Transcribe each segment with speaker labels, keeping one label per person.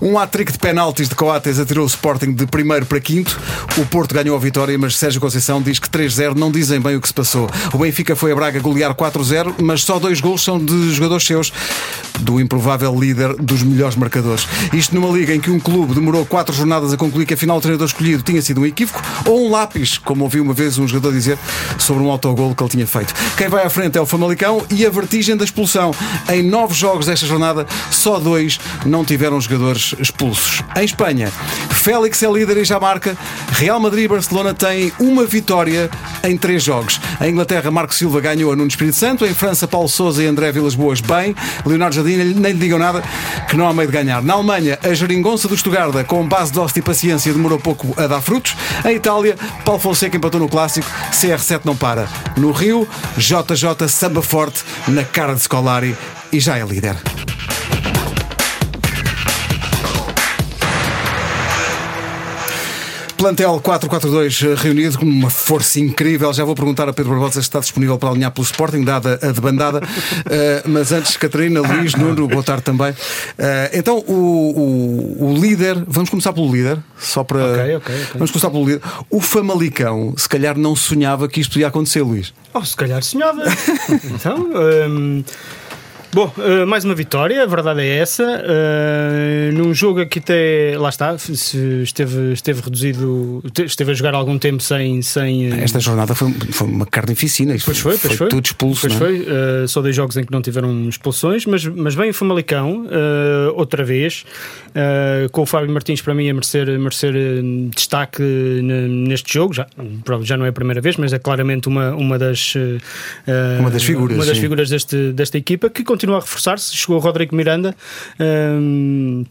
Speaker 1: Um hat-trick de penaltis de Coates atirou o Sporting de primeiro para quinto. O Porto ganhou a vitória, mas Sérgio Conceição diz que 3-0 não dizem bem o que se passou. O Benfica foi a Braga golear 4-0, mas só dois gols são de jogadores seus, do improvável líder dos melhores marcadores. Isto numa liga em que um clube demorou quatro jornadas a concluir que afinal o treinador escolhido tinha sido um equívoco ou um lápis, como ouvi uma vez um jogador dizer sobre um autogol que ele tinha feito. Quem vai à frente é o Famalicão e a vertigem da expulsão. Em nove jogos desta jornada, só dois não tiveram jogadores expulsos. Em Espanha, Félix é líder e já marca. Real Madrid e Barcelona têm uma vitória em três jogos. Em Inglaterra, Marco Silva ganhou a Nuno Espírito Santo. Em França, Paulo Sousa e André Vilas Boas bem. Leonardo Jardim nem lhe digam nada que não há meio de ganhar. Na Alemanha, a geringonça do Estugarda, com base de e paciência, demorou pouco a dar frutos. Em Itália, Paulo Fonseca empatou no clássico. CR7 não para. No Rio, JJ samba forte na cara de Scolari e já é líder. Plantel 442 reunido com uma força incrível. Já vou perguntar a Pedro Barbosa se está disponível para alinhar pelo Sporting, dada a debandada. Uh, mas antes, Catarina, Luís, Nuno, boa tarde também. Uh, então, o, o, o, líder, vamos começar pelo líder, só para.
Speaker 2: Okay, okay, okay.
Speaker 1: Vamos começar pelo líder. O Famalicão, se calhar, não sonhava que isto podia acontecer, Luís.
Speaker 2: Oh, se calhar sonhava. então. Um... Bom, uh, mais uma vitória, a verdade é essa. Uh, num jogo aqui até. Lá está, esteve, esteve reduzido, esteve a jogar algum tempo sem. sem
Speaker 1: uh... Esta jornada foi, foi uma carnificina.
Speaker 2: Pois foi,
Speaker 1: pois
Speaker 2: foi.
Speaker 1: Tudo expulso.
Speaker 2: Pois
Speaker 1: é?
Speaker 2: foi. só dois jogos em que não tiveram expulsões, mas, mas bem o Famalicão, outra vez, com o Fábio Martins para mim a merecer, a merecer destaque neste jogo. Já, já não é a primeira vez, mas é claramente uma, uma, das,
Speaker 1: uma das figuras,
Speaker 2: uma das figuras deste, desta equipa que continua a reforçar-se. Chegou o Rodrigo Miranda. Um,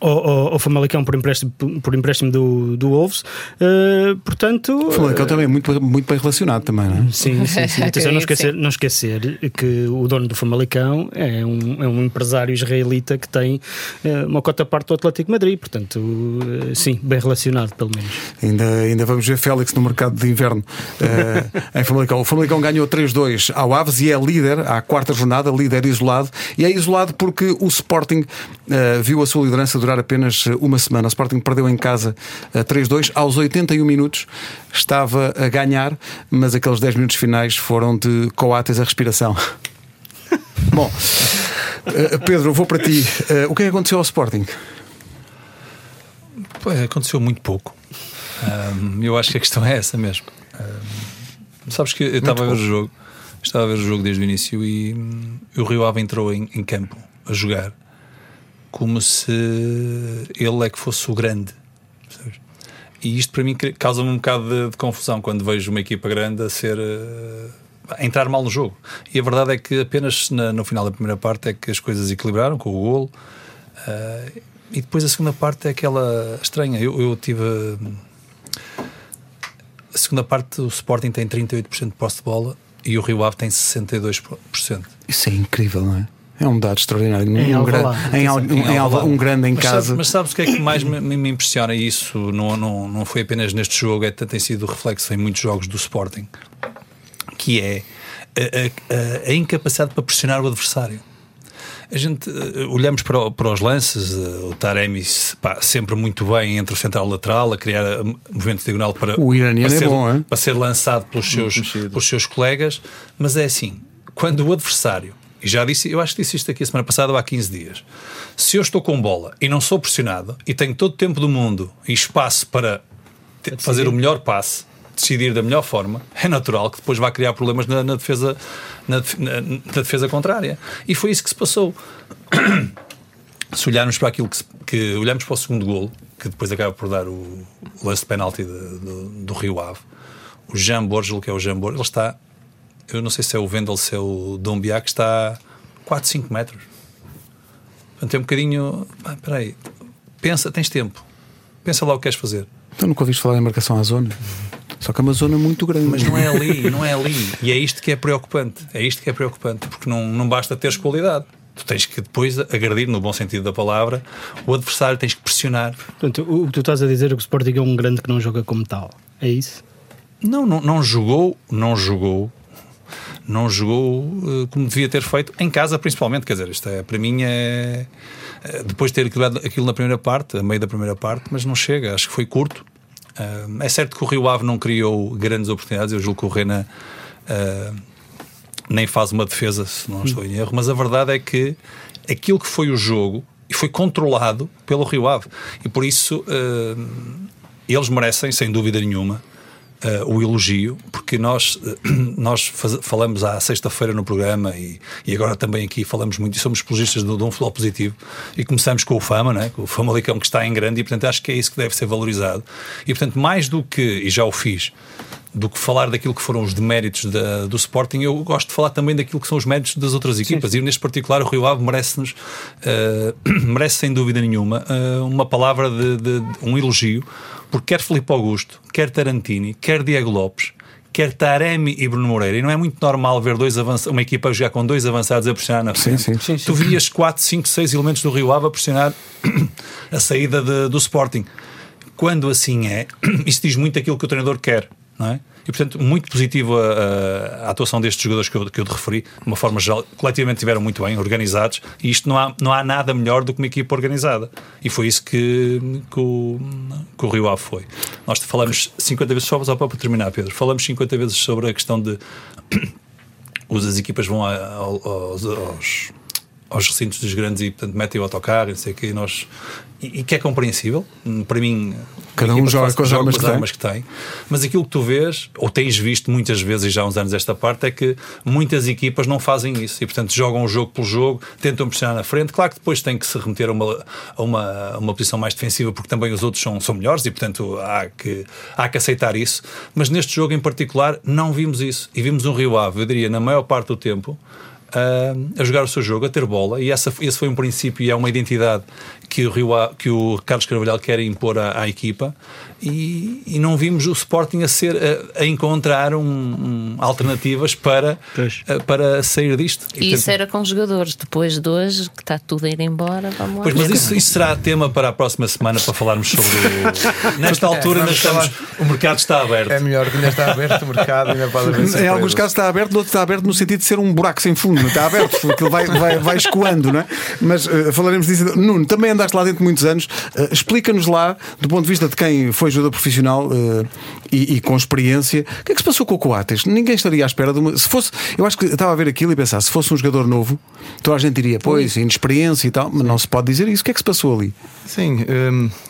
Speaker 2: ao, ao, Famalicão por empréstimo, por empréstimo do, do Wolves. Uh, portanto.
Speaker 1: O Famalicão uh, também é muito, muito bem relacionado, também, não é?
Speaker 2: Sim, sim, sim. Atenção, não esquecer, não esquecer que o dono do Famalicão é um, é um empresário israelita que tem uh, uma cota parte do Atlético Madrid, portanto, sim, bem relacionado, pelo menos.
Speaker 1: Ainda, ainda vamos ver Félix no mercado de inverno em Famalicão. O Famalicão ganhou 3-2 ao Aves e é líder à quarta jornada, líder isolado, e é isolado porque o Sporting viu a sua liderança durar apenas eh, uma semana. O Sporting perdeu em casa 3-2. Eh, Aos 81 minutos estava a ganhar, mas aqueles 10 minutos finais foram de coates a respiração. Bom, eh, Pedro, vou para ti. O que é que aconteceu ao Sporting?
Speaker 3: Pois, aconteceu muito pouco. Um, eu acho que a questão é essa mesmo. Um, sabes que eu estava a ver o jogo, estava a ver o jogo desde o início e, hum, o Rio Ave entrou em, em campo a jogar como se ele é que fosse o grande. E isto para mim causa-me um bocado de, de, confusão quando vejo uma equipa grande a ser. Uh, a entrar mal no jogo. E a verdade é que apenas na, no final da primeira parte é que as coisas equilibraram com o golo. Uh, e depois a segunda parte é aquela estranha. Eu, eu tive. A segunda parte, o Sporting tem 38% de posse de bola e o Rio Ave tem 62%.
Speaker 1: Isso é incrível, não é? É um dado extraordinário. Em um, grande, em, em, em Alva, um grande em
Speaker 3: mas
Speaker 1: casa.
Speaker 3: Sabes, mas sabes o que é que mais me, me impressiona? E isso não, não, não foi apenas neste jogo, é, tem sido reflexo em muitos jogos do Sporting, que é a, a, a incapacidade para pressionar o adversário. A gente uh, olhamos para, para os lances, uh, o Taremi pá, sempre muito bem entre o central e o lateral, a criar uh, movimento diagonal para,
Speaker 1: o iraniano
Speaker 3: para,
Speaker 1: é
Speaker 3: ser,
Speaker 1: bom, é?
Speaker 3: para ser lançado pelos seus, pelos seus colegas, mas é assim: quando o adversário e já disse, eu acho que disse isto aqui a semana passada ou há 15 dias. Se eu estou com bola e não sou pressionado e tenho todo o tempo do mundo e espaço para fazer o melhor passe, decidir da melhor forma, é natural que depois vá criar problemas na, na defesa, na, na, na, defesa contrária. E foi isso que se passou. se olharmos para aquilo que, se, que olhamos para o segundo golo, que depois acaba por dar o, o lance de penalti do, do Rio Ave, o Jean Borges, que é o Jean Borges, ele está eu não sei se é o Vendel, se é o Dombiá, que está a 4, 5 metros. Portanto, é um bocadinho. Ah, espera aí, pensa, tens tempo. Pensa lá o que queres fazer.
Speaker 1: Então nunca ouviste falar em marcação à zona? Só que é uma zona muito grande.
Speaker 3: Mas não é ali, não é ali. E é isto que é preocupante. É isto que é preocupante, porque não, não basta teres qualidade. Tu tens que depois agredir, no bom sentido da palavra, o adversário, tens que pressionar.
Speaker 2: Portanto, o que tu estás a dizer é que o Sporting é um grande que não joga como tal. É isso?
Speaker 3: Não, não, não jogou, não jogou não jogou uh, como devia ter feito, em casa principalmente. Quer dizer, isto é, para mim é. é depois de ter equilibrado aquilo na primeira parte, a meio da primeira parte, mas não chega, acho que foi curto. Uh, é certo que o Rio Ave não criou grandes oportunidades, eu julgo que o Rena nem faz uma defesa, se não estou em erro, mas a verdade é que aquilo que foi o jogo foi controlado pelo Rio Ave. E por isso eles merecem, sem dúvida nenhuma, uh, o elogio, porque nós, uh, nós faz, falamos à sexta-feira no programa e, e, agora também aqui falamos muito e somos apologistas de, de, um futebol positivo e começamos com o Fama, né? com o Famalicão que está em grande e portanto acho que é isso que deve ser valorizado. E portanto, mais do que, e já o fiz, do que falar daquilo que foram os deméritos da, do Sporting, eu gosto de falar também daquilo que são os méritos das outras equipas. Sim. E neste particular, o Rio Ave merece-nos, uh, merece sem dúvida nenhuma, uh, uma palavra de, de, de, um elogio, porque quer Felipe Augusto, quer Tarantini, quer Diego Lopes, quer Taremi e Bruno Moreira. E não é muito normal ver dois uma equipa a jogar com dois avançados a pressionar na frente. Sim, sim. Tu vias 4, 5, 6 elementos do Rio Ave a pressionar a saída de, do Sporting. Quando assim é, isso diz muito aquilo que o treinador quer não é? E, portanto, muito positivo a, atuação destes jogadores que eu, que eu te referi, de uma forma geral, coletivamente estiveram muito bem, organizados, e isto não há, não há nada melhor do que uma equipa organizada. E foi isso que, que, o, que o Rio Ave foi. Nós falamos 50 vezes, só para terminar, Pedro, falamos 50 vezes sobre a questão de as equipas vão aos, aos aos recintos dos grandes e, portanto, metem o autocarro e não sei o quê, e nós e, e, que é compreensível, para mim,
Speaker 1: cada um joga com as armas, que, armas
Speaker 3: que tem. Mas aquilo que tu vês, ou tens visto muitas vezes, já há uns anos esta parte, é que muitas equipas não fazem isso e, portanto, jogam o jogo pelo jogo, tentam pressionar na frente. Claro que depois tem que se remeter a uma, a uma, a uma posição mais defensiva, porque também os outros são, são melhores e, portanto, há que, há que aceitar isso. Mas neste jogo em particular, não vimos isso. E vimos um Rio Ave, eu diria, na maior parte do tempo a, jogar o seu jogo, a ter bola, e essa, esse foi um princípio e é uma identidade que o, Rio, que o Carlos Carvalhal quer impor à, à equipa e, e, não vimos o Sporting a, ser, a, a encontrar um, um, alternativas para, a, para sair disto.
Speaker 4: E, e isso era com jogadores, depois de hoje, que está tudo a ir embora, vamos lá.
Speaker 3: Pois, mas isso, isso, será tema para a próxima semana para falarmos sobre o... Nesta altura ainda estamos, o mercado está aberto.
Speaker 5: É melhor que ainda está aberto o mercado, ainda pode haver
Speaker 1: Em alguns casos está aberto, no outro está aberto no sentido de ser um buraco sem fundo, está aberto, porque vai, vai, vai escoando, não é? Mas uh, falaremos disso. Nuno, também andaste lá dentro muitos anos, uh, explica-nos lá, do ponto de vista de quem foi jogador profissional uh, e, e, com experiência. O que é que se passou com o Coates? Ninguém estaria à espera de uma. Se fosse, eu acho que estava a ver aquilo e pensar, se fosse um jogador novo, toda a gente diria, pois, inexperiência e tal, mas não se pode dizer isso. O que é que se passou ali?
Speaker 5: Sim,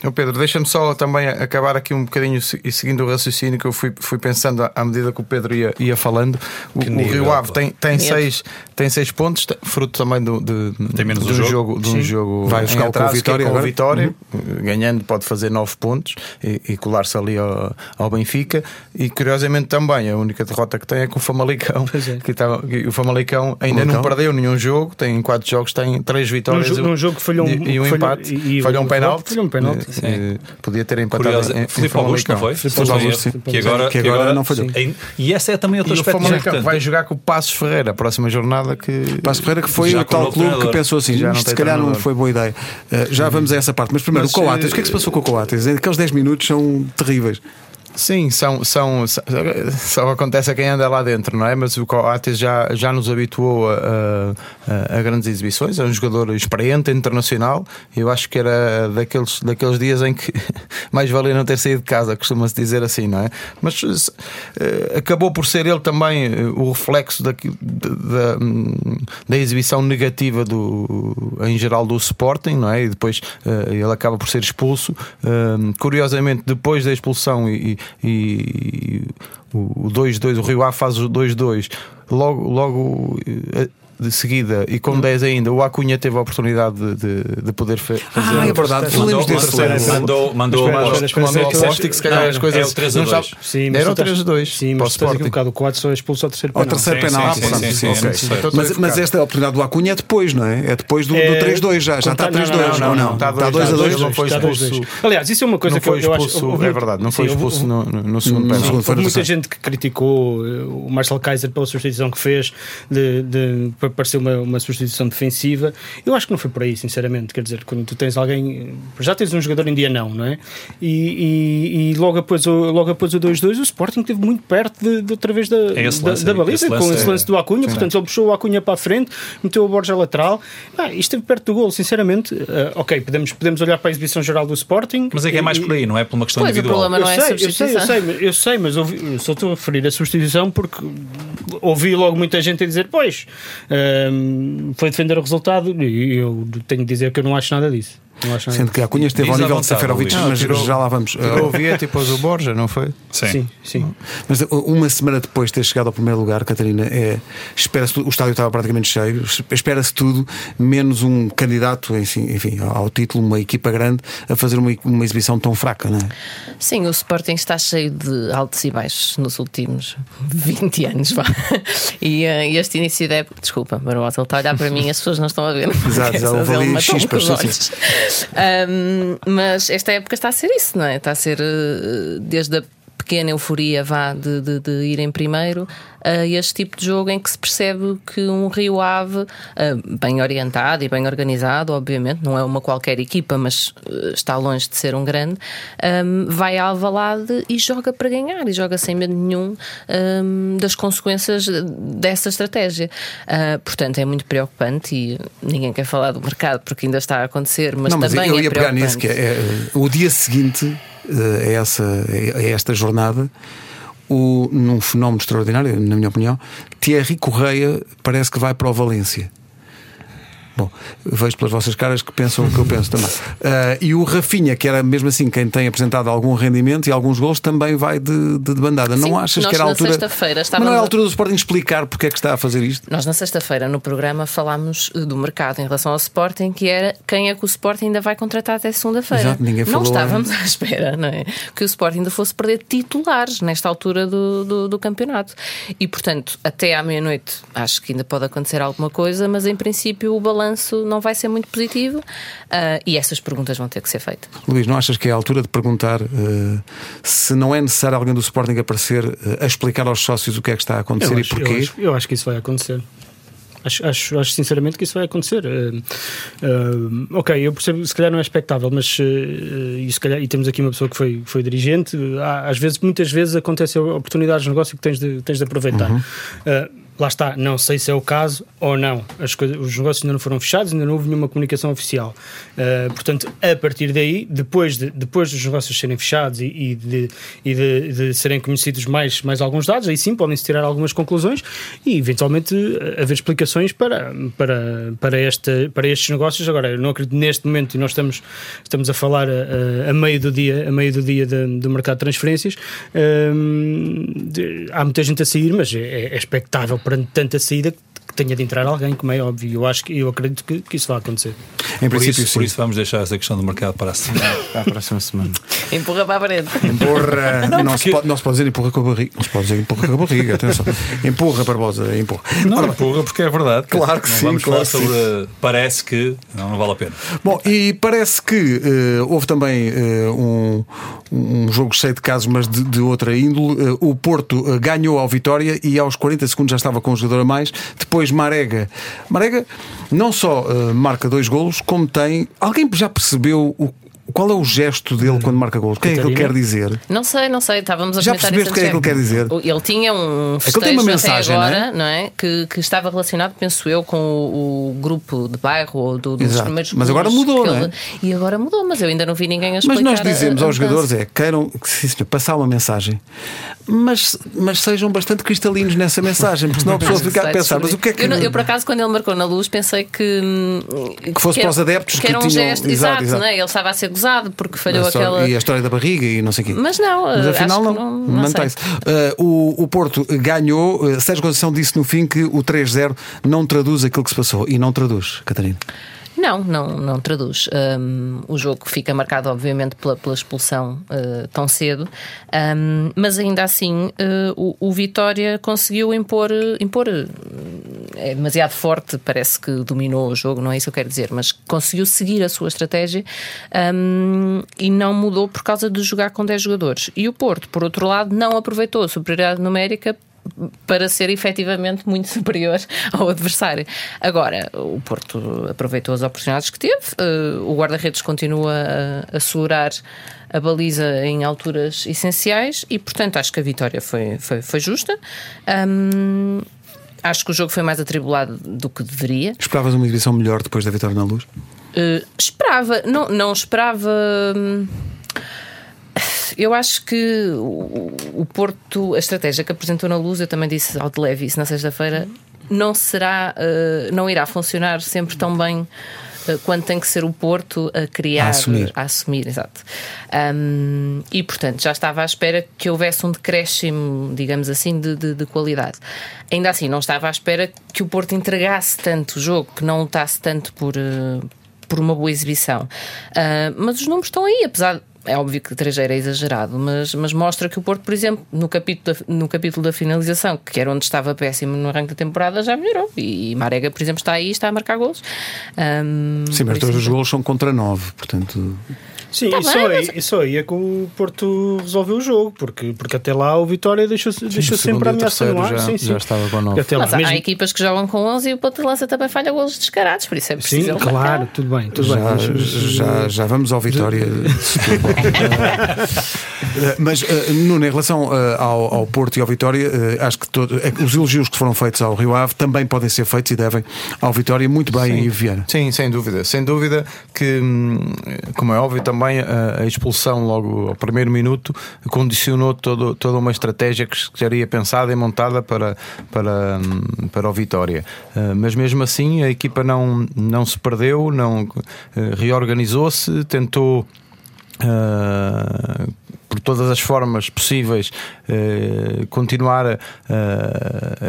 Speaker 5: um, Pedro, deixa-me só também acabar aqui um bocadinho e seguindo o raciocínio que eu fui, fui pensando à medida que o Pedro ia, ia falando. O, o Rio Ave tem, tem, seis, tem seis pontos, fruto também do, de,
Speaker 3: tem menos
Speaker 5: de um jogo. jogo de um jogo
Speaker 1: Vai jogar com a vitória.
Speaker 5: Com a vitória uhum. ganhando, pode fazer nove pontos e, e colar-se ali ao, ao, Benfica. E curiosamente também a única derrota que tem é com o Famalicão. É. Que tá, o Famalicão ainda não perdeu nenhum jogo, tem quatro jogos, tem três vitórias.
Speaker 2: Num, num jogo que falhou um,
Speaker 5: e, um empate, e, falhou um penalti.
Speaker 2: Falhou um penalti.
Speaker 5: Podia ter empatado. Curioso,
Speaker 3: em, Filipe Augusto, não foi?
Speaker 1: Filipe Augusto, que agora,
Speaker 3: que agora não falhou. E essa é também outra aspecto. O
Speaker 5: Famalicão vai jogar com o Passos Ferreira a próxima jornada. que
Speaker 1: Passos Ferreira que foi o tal clube que pensou assim, já se calhar não foi boa ideia. Já vamos a essa parte, mas primeiro, mas, o Coates, uh, o que é que se passou com o Coates? Aqueles 10 minutos são terríveis.
Speaker 5: Sim, são, são, só acontece a quem anda lá dentro, não é? Mas o Coates já, já nos habituou a, a, a, grandes exibições, é um jogador experiente, internacional. Eu acho que era daqueles, daqueles dias em que mais valia não ter saído de casa, costuma-se dizer assim, não é? Mas uh, acabou por ser ele também eh, o reflexo da, da, da, exibição negativa do, em geral do Sporting, não é? E depois uh, ele acaba por ser expulso. Uh, curiosamente, depois da expulsão e e o 2-2, o Rio A faz o 2-2. Logo, logo eh, de seguida e com 10 hum. ainda, o Acunha teve a oportunidade de, de, de poder fazer.
Speaker 1: Ah, é verdade, falamos
Speaker 3: desse Mandou, mandou
Speaker 5: uma aposta que se calhar as coisas.
Speaker 3: É o 3 a 2.
Speaker 5: Sim, Era o 3 a 2.
Speaker 2: Sim, mas estás equivocado. O 4 só expulsou ao terceiro penal.
Speaker 1: Ao terceiro penal, mas, mas esta oportunidade do Acunha é depois, não é? É depois do, do 3-2 já. Já está 3-2, não, não. Está 2 a 2.
Speaker 5: Não foi expulso.
Speaker 2: Aliás, isso é uma coisa que eu acho.
Speaker 5: É verdade, não foi expulso no segundo penal.
Speaker 2: Houve muita gente que criticou o Marcel Kaiser pela substituição que fez parecer uma, uma substituição defensiva. Eu acho que não foi por aí, sinceramente. Quer dizer, quando tu tens alguém. Já tens um jogador em dia, não, não é? E, e, e logo após o, logo após o 2-2, o Sporting esteve muito perto de, de outra vez da,
Speaker 3: é
Speaker 2: da,
Speaker 3: lance,
Speaker 2: da
Speaker 3: é-
Speaker 2: baliza,
Speaker 3: esse lance
Speaker 2: com esse
Speaker 3: é-
Speaker 2: lance do Acunha. Portanto, ele puxou o Acunha para a frente, meteu o Borja lateral. Ah, e esteve perto do gol, sinceramente. Ah, ok, podemos, podemos olhar para a exibição geral do Sporting.
Speaker 3: Mas é que é mais por aí, não é por uma questão
Speaker 4: Pois, o
Speaker 3: individual.
Speaker 4: problema não é
Speaker 2: eu
Speaker 4: a
Speaker 2: sei, eu sei, eu
Speaker 4: substituição.
Speaker 2: sei, eu sei, mas ouvi, eu só estou a referir a substituição porque ouvi logo muita gente a dizer: Pois, hum, foi defender o resultado. E eu tenho de dizer que eu não acho nada disso.
Speaker 1: Sendo que a Cunha esteve ao nível de Seferovic, mas
Speaker 5: tirou-
Speaker 1: já lá vamos.
Speaker 5: Tirou o Vieto e pôs o Borja, não foi?
Speaker 3: Sim.
Speaker 2: Sim, sim.
Speaker 1: Mas uh, uma semana depois de ter chegado ao primeiro lugar, Catarina, é, espera-se o estádio estava praticamente cheio, espera-se tudo, menos um candidato enfim, ao título, uma equipa grande, a fazer uma, uma exibição tão fraca, não é?
Speaker 4: Sim, o Sporting está cheio de altos e baixos nos últimos 20 anos. vá. E eh, este início da época, desculpa, Barbosa, ele está a olhar para mim e as pessoas não estão a ver.
Speaker 1: Exato, já houve
Speaker 4: Ele
Speaker 1: ali chispas,
Speaker 4: Ahm, mas esta época está a ser isso, não é? Está a ser eh, desde a pequena euforia vá de, de, de ir em primeiro a este tipo de jogo em que se percebe que um Rio Ave ah, bem orientado e bem organizado, obviamente, não é uma qualquer equipa, mas eh, está longe de ser um grande, ahm, vai à Alvalade e joga para ganhar e joga sem medo nenhum das consequências dessa estratégia. Ah, portanto, é muito preocupante e ninguém quer falar do mercado porque ainda está a acontecer, mas
Speaker 1: não, mas
Speaker 4: também
Speaker 1: eu
Speaker 4: é
Speaker 1: ia pegar
Speaker 4: preocupante.
Speaker 1: nisso, que é, é, o dia seguinte a, essa, a esta jornada. O, num fenómeno extraordinário, na minha opinião, Thierry Correia parece que vai para o Valência. Bom, vejo pelas vossas caras que pensam o que eu penso também. Ah, e o Rafinha, que era mesmo assim quem tem apresentado algum rendimento e alguns gols, também vai de, de, de bandada.
Speaker 4: Sim,
Speaker 1: não achas
Speaker 4: nós
Speaker 1: que era a
Speaker 4: na
Speaker 1: altura.
Speaker 4: sexta-feira
Speaker 1: Mas não é
Speaker 4: estávamos
Speaker 1: a altura do Sporting explicar porque é que está a fazer isto?
Speaker 4: Nós na sexta-feira no programa falámos eh, do mercado em relação ao Sporting, que era quem é que o Sporting ainda vai contratar até segunda-feira.
Speaker 1: Exato, ninguém
Speaker 4: Não
Speaker 1: falou,
Speaker 4: estávamos à espera, não é? Que o Sporting ainda fosse perder titulares nesta altura do, do, do campeonato. E portanto, até à meia-noite acho que ainda pode acontecer alguma coisa, mas em princípio o balanço não vai ser muito positivo ah, e essas perguntas vão ter que ser feitas.
Speaker 1: Luís, não achas que é a altura de perguntar eh, se não é necessário alguém do Sporting aparecer eh, a explicar aos sócios o que é que está a acontecer
Speaker 2: Eu
Speaker 1: e
Speaker 2: acho,
Speaker 1: porquê?
Speaker 2: eu, acho, eu acho que isso vai acontecer. Acho, acho, acho sinceramente que isso vai acontecer. Eh, eh, ok, eu percebo, se calhar não é expectável, mas eh, e, se calhar, e temos aqui uma pessoa que foi, foi dirigente. Às vezes, muitas vezes acontecem oportunidades de negócio que tens de, tens de aproveitar. Eh, lá está, não sei se é o caso ou não. As coisas, os negócios ainda não foram fechados, ainda não houve nenhuma comunicação oficial. Eh, portanto, a partir daí, depois, de, depois dos negócios serem fechados e, e de, e de, de serem conhecidos mais, mais alguns dados, aí sim podem-se tirar algumas conclusões e eventualmente eh, haver explicações para, para, para, este, para estes negócios. Agora, eu não acredito neste momento, e nós estamos, estamos a falar a, a meio do dia, a meio do, dia de- do mercado de transferências, de- há muita gente a sair, mas é, é expectável perante tanta saída tenha de entrar alguém, como é óbvio. Eu acho que eu acredito que, que isso vai acontecer.
Speaker 1: Em
Speaker 3: Por
Speaker 1: princípio,
Speaker 3: isso, por
Speaker 1: sim.
Speaker 3: isso vamos deixar essa questão do mercado para a semana.
Speaker 5: Para a próxima semana.
Speaker 4: Empurra para a parede.
Speaker 1: Empurra. Não, se pode, não se pode dizer empurra com a barriga. Não se pode dizer empurra com a barriga, atenção. Empurra, Barbosa, empurra.
Speaker 3: Não,
Speaker 1: Ora,
Speaker 3: empurra, porque é verdade.
Speaker 1: Claro que
Speaker 3: não
Speaker 1: sim,
Speaker 3: Vamos
Speaker 1: claro
Speaker 3: falar
Speaker 1: que
Speaker 3: sobre. Parece que. Não, não vale a pena.
Speaker 1: Bom, e parece que eh, houve também eh, um, um jogo cheio de casos, mas de, de outra índole. Eh, o Porto ganhou ao Vitória e aos 40 segundos já estava com um jogador a mais. Depois Marega. Marega não só eh, marca dois golos, como tem. Alguém já percebeu o- qual é o gesto dele quando marca golos? O que é que ele quer dizer?
Speaker 4: Não sei, não sei, estávamos a
Speaker 1: Já percebeste o que é que ele quer dizer?
Speaker 4: Ele tinha um
Speaker 1: É que
Speaker 4: festejo
Speaker 1: ele tem uma mensagem,
Speaker 4: até
Speaker 1: não é?
Speaker 4: agora, não é? Que, que estava relacionado, penso eu, com o, o grupo de bairro ou do, dos
Speaker 1: Exato.
Speaker 4: primeiros
Speaker 1: Mas agora mudou,
Speaker 4: que
Speaker 1: não é?
Speaker 4: ele- E agora mudou, mas eu ainda não vi ninguém a
Speaker 1: Mas
Speaker 4: explicar.
Speaker 1: nós dizemos
Speaker 4: a- a
Speaker 1: aos jogadores é queiram sim, senhor, passar uma mensagem, mas, mas sejam bastante cristalinos nessa mensagem, porque senão a pessoa fica a pensar, mas o que é que.
Speaker 4: Eu, eu, por acaso, quando ele marcou na luz, pensei que. hum,
Speaker 1: Que fosse
Speaker 4: era-
Speaker 1: para os adeptos
Speaker 4: que
Speaker 1: que
Speaker 4: era um
Speaker 1: tinham-
Speaker 4: gesto.
Speaker 1: Exato,
Speaker 4: Exato,
Speaker 1: exato.
Speaker 4: Não é? Ele estava a ser gozado porque falhou aquela.
Speaker 1: E a história da barriga e não sei o quê.
Speaker 4: Mas não,
Speaker 1: Mas afinal não,
Speaker 4: que não, não
Speaker 1: mantém-se. Uh, o, o Porto ganhou. Uh, Sérgio Conceição disse no fim que o 3-0 não traduz aquilo que se passou. E não traduz, Catarina.
Speaker 4: Não, não, não traduz. Um, o jogo fica marcado, obviamente, pela, pela expulsão uh, tão cedo, Um, mas ainda assim uh, o, o Vitória conseguiu impor, impor uh, é demasiado forte, parece que dominou o jogo, não é isso que eu quero dizer, mas conseguiu seguir a sua estratégia um, e não mudou por causa de jogar com 10 jogadores. E o Porto, por outro lado, não aproveitou a superioridade numérica para ser efetivamente muito superior ao adversário. Agora, o Porto aproveitou as oportunidades que teve, uh, o guarda-redes continua a, a segurar a baliza em alturas essenciais e, portanto, acho que a vitória foi, foi, foi justa. Um, acho que o jogo foi mais atribulado do que deveria.
Speaker 1: Esperavas uma exibição melhor depois da vitória na luz?
Speaker 4: Uh, esperava, não, não esperava. Hum, eu acho que o, Porto, a estratégia que apresentou na luz, eu também disse ao de Leve isso na sexta-feira, não será, uh, não irá funcionar sempre tão bem quando tem que ser o Porto a criar,
Speaker 1: a assumir,
Speaker 4: a assumir exato. Um, e portanto já estava à espera que houvesse um decréscimo, digamos assim, de, de, de, qualidade. Ainda assim, não estava à espera que o Porto entregasse tanto o jogo, que não lutasse tanto por, uh, por uma boa exibição. Uh, mas os números estão aí, apesar de é óbvio que trejeiro é exagerado, mas, mas mostra que o Porto, por exemplo, no capítulo, da, no capítulo da finalização, que era onde estava péssimo no arranque da temporada, já melhorou. E Marega, por exemplo, está aí está a marcar golos. Um,
Speaker 1: Sim, mas todos os golos são contra nove, portanto.
Speaker 2: Sim, tá e, bem, só aí, mas... só aí é que o Porto resolveu o jogo, porque, porque até lá o Vitória deixou, deixou sempre a ameaça no ar.
Speaker 5: Já,
Speaker 2: sim,
Speaker 5: sim. já estava com 9.
Speaker 4: Mas há, mesmo... há equipas que jogam com 11 e o Ponto de Lança também falha golos descarados, por isso é preciso.
Speaker 2: Sim, claro, tudo bem. Tudo
Speaker 1: já,
Speaker 2: bem.
Speaker 1: Já, já vamos ao Vitória. Mas, uh, Nuno, em relação uh, ao, ao, Porto e ao Vitória, uh, acho que todo, é, os elogios que foram feitos ao Rio Ave também podem ser feitos e devem ao Vitória muito bem
Speaker 5: sim.
Speaker 1: e Vieira.
Speaker 5: Sim, sem dúvida. Sem dúvida que, hum, como é óbvio, também a, a expulsão logo ao primeiro minuto condicionou todo, toda uma estratégia que estaria pensada e montada para, para, hum, para o Vitória. Mas mesmo assim a equipa não, não se perdeu, não reorganizou-se, tentou. Uh, por todas as formas possíveis uh, continuar a,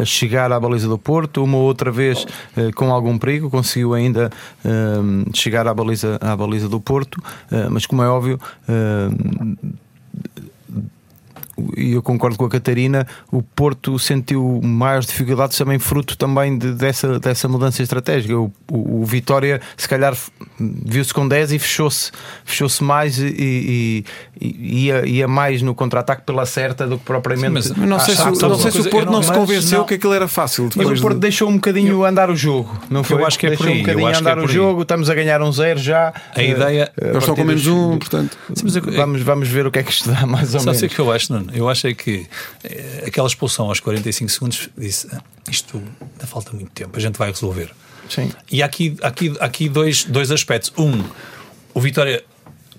Speaker 5: a, chegar à baliza do Porto, uma ou outra vez uh, com algum perigo, conseguiu ainda uh, chegar à baliza, à baliza do Porto, mas como é óbvio e eu concordo com a Catarina, o Porto sentiu maiores dificuldades também fruto também de, dessa, dessa mudança estratégica. O, o, o Vitória, se calhar, viu-se com 10 e fechou-se fechou-se mais e, e, e ia, ia, mais no contra-ataque pela certa do que propriamente.
Speaker 1: Sim, mas não sei, se, não sei se o Porto não, não se convenceu não, que aquilo era fácil.
Speaker 5: Mas o Porto de... deixou um bocadinho eu, andar o jogo, não foi?
Speaker 3: Eu acho que é
Speaker 5: deixou
Speaker 3: por aí.
Speaker 5: um bocadinho
Speaker 3: é
Speaker 5: andar
Speaker 3: é
Speaker 5: o jogo, estamos a ganhar um zero já.
Speaker 3: A ideia.
Speaker 1: Uh, Eles estão com menos um, portanto.
Speaker 5: Sim, vamos, vamos ver o que é que isto dá mais ou menos.
Speaker 3: Sabe o que eu acho, Nuno? Eu acho é que eh, aquela expulsão aos 45 segundos disse ah, isto ainda falta muito tempo, a gente vai resolver.
Speaker 5: Sim.
Speaker 3: E há aqui, aqui, aqui dois, dois aspectos. Um, o Vitória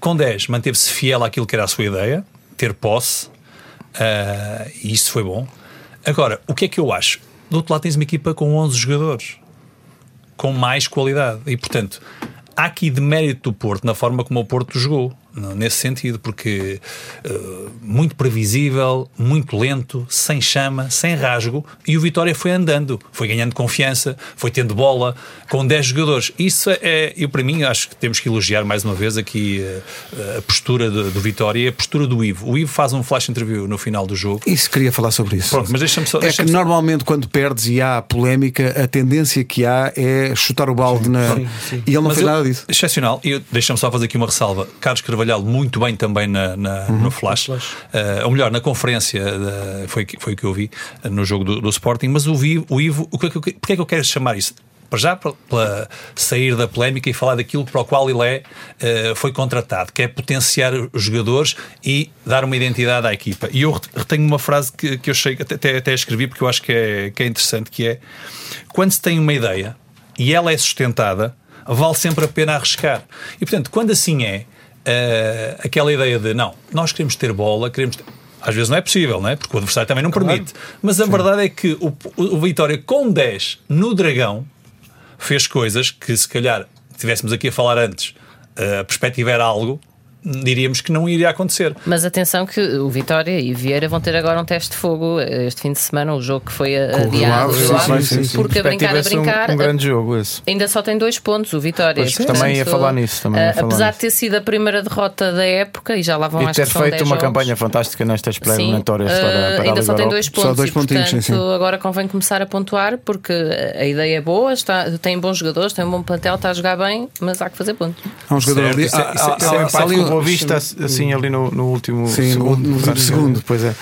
Speaker 3: com 10 manteve-se fiel àquilo que era a sua ideia, ter posse, uh, e isso foi bom. Agora, o que é que eu acho? Do outro lado tens uma equipa com 11 jogadores, com mais qualidade, e portanto há aqui de mérito do Porto na forma como o Porto jogou nesse sentido, porque uh, muito previsível, muito lento, sem chama, sem rasgo, e o Vitória foi andando, foi ganhando confiança, foi tendo bola, com 10 jogadores. Isso é, eu para mim, acho que temos que elogiar mais uma vez aqui uh, a postura do, do, Vitória e a postura do Ivo. O Ivo faz um flash interview no final do jogo.
Speaker 1: Isso, queria falar sobre isso.
Speaker 3: Pronto, mas deixa-me só.
Speaker 1: Deixa é que só... normalmente quando perdes e há polémica, a tendência que há é chutar o balde sim, na. Sim, sim. E ele não mas fez eu, nada disso.
Speaker 3: Excepcional. E deixa-me só fazer aqui uma ressalva. Carlos Carvalho Carvalhal muito bem também na, na uhum. no Flash, flash. Uh, ou melhor, na conferência, uh, foi, foi o que eu vi uh, no jogo do, do, Sporting. Mas o, vi, o Ivo, o que é que, porque é que eu quero chamar isso? para já para sair da polémica e falar daquilo para o qual ele é, uh, foi contratado, que é potenciar os jogadores e dar uma identidade à equipa. E eu retenho uma frase que, que eu achei, até, até escrevi porque eu acho que é, que é interessante, que é quando se tem uma ideia e ela é sustentada, vale sempre a pena arriscar. E portanto, quando assim é, uh, aquela ideia de não, nós queremos ter bola, queremos ter... Às vezes não é possível, não é? Porque o adversário também não claro. permite. Mas a Sim. verdade é que o, o Vitória, com 10 no Dragão, fez coisas que, se calhar, tivéssemos aqui a falar antes, a perspectiva era algo, diríamos que não iria acontecer.
Speaker 4: Mas atenção que o Vitória e o Vieira vão ter agora um teste de fogo este fim de semana, o jogo que foi adiado, porque a brincar a brincar,
Speaker 5: um, um, grande jogo esse.
Speaker 4: ainda só tem dois pontos o Vitória.
Speaker 5: Pois, portanto, também ia falar nisso. Também ia
Speaker 4: falar apesar nisso. de ter sido a primeira derrota da época e já lá vão
Speaker 5: e ter feito uma
Speaker 4: jogos.
Speaker 5: campanha fantástica nestas pré-eliminatórias para, para
Speaker 4: ainda só tem dois pontos. Só
Speaker 1: dois
Speaker 4: e, portanto, sim, sim. agora convém começar a pontuar porque a ideia é boa, está, tem bons jogadores, tem um bom plantel, está a jogar bem, mas há que fazer pontos.
Speaker 1: Há um jogador ali, há, há, há,
Speaker 5: Vista, assim, ali no, no último
Speaker 1: Sim,
Speaker 5: segundo.
Speaker 1: no, no segundo, pois é. Uh,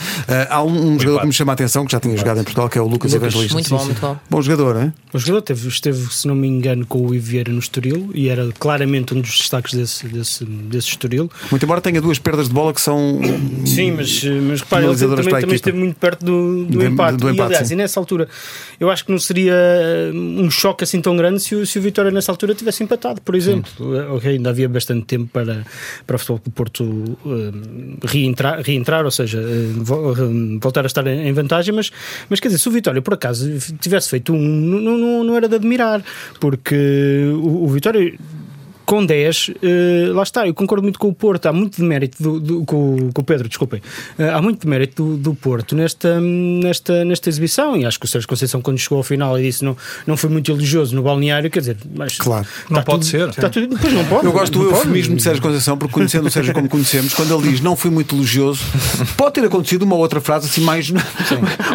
Speaker 1: há um, um jogador que me chama a atenção, que já tinha jogado em Portugal, que é o Lucas,
Speaker 2: Lucas,
Speaker 1: Evangelista.
Speaker 4: Muito bom, muito bom.
Speaker 1: Bom jogador, hein?
Speaker 2: O jogador teve, esteve, se não me engano, com o Iviera no Estoril e era claramente um dos destaques desse, desse, desse Estoril.
Speaker 1: Muito embora tenha duas perdas de bola que são.
Speaker 2: Sim, mas, mas repare, ele também, também esteve muito perto do, do
Speaker 1: De-
Speaker 2: empate.
Speaker 1: do
Speaker 2: E,
Speaker 1: empate,
Speaker 2: aliás,
Speaker 1: sim.
Speaker 2: e nessa altura, eu acho que não seria um choque assim tão grande se o, se o Vitória nessa altura tivesse empatado, por exemplo. Ok, ainda havia bastante tempo para, para o Futebol do Porto um, reentrar, reentrar, ou seja, um, voltar a estar em vantagem, mas, mas quer dizer, se o Vitória por acaso tivesse feito um, não, não, não era de admirar, porque o, o Vitória com 10, eh, lá está, eu concordo muito com o Porto, há muito de mérito do, do- com, o- com o Pedro, desculpem, Eh, há muito de mérito do, do Porto nesta, nesta, nesta exibição e acho que o Sérgio Conceição quando chegou ao final e disse não, não foi muito elogioso no balneário, quer dizer, mas
Speaker 1: Claro.
Speaker 3: Não pode
Speaker 2: tudo-
Speaker 3: ser.
Speaker 2: Está tudo, pois não pode.
Speaker 1: Eu gosto do eufemismo de Sérgio Conceição, porque conhecendo o Sérgio como conhecemos, quando ele diz não fui muito elogioso, pode ter acontecido uma outra frase assim mais,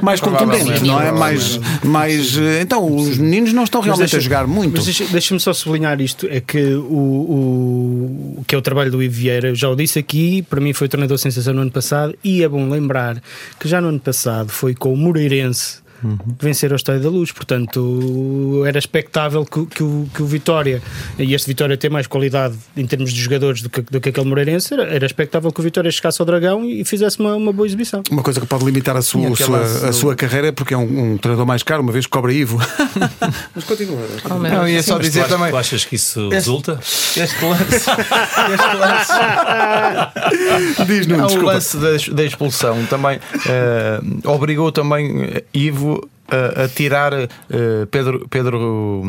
Speaker 1: mais contundente, não é? Mais, mais. eh, Então, os meninos não estão realmente
Speaker 2: deixa-
Speaker 1: a jogar muito.
Speaker 2: Mas deixa-me só sublinhar isto: é que o, o- que é o trabalho do Ivo Vieira, eu já o disse aqui, para mim foi o treinador sensação no ano passado, e é bom lembrar que já no ano passado foi com o Moreirense. Vencer ao Estádio da Luz, portanto era expectável que, que o, que o Vitória, e este Vitória tem mais qualidade em termos de jogadores do que, do que aquele Moreirense, era, era expectável que o Vitória chegasse ao Dragão e fizesse uma, uma boa exibição.
Speaker 1: Uma coisa que pode limitar a sua, sua,
Speaker 5: lance
Speaker 1: a
Speaker 5: do-
Speaker 1: sua carreira é porque é um, um treinador mais caro, uma vez que cobra Ivo. Mas continua.
Speaker 4: Oh,
Speaker 5: Não, ia só
Speaker 3: Mas tu,
Speaker 5: dizer
Speaker 3: achas,
Speaker 5: também.
Speaker 3: tu achas que isso resulta?
Speaker 5: Este lance, este lance,
Speaker 1: Diz, Nuno,
Speaker 5: Há o lance da, da expulsão também eh, obrigou também eh, Ivo a, a tirar eh, Pedro, Pedro,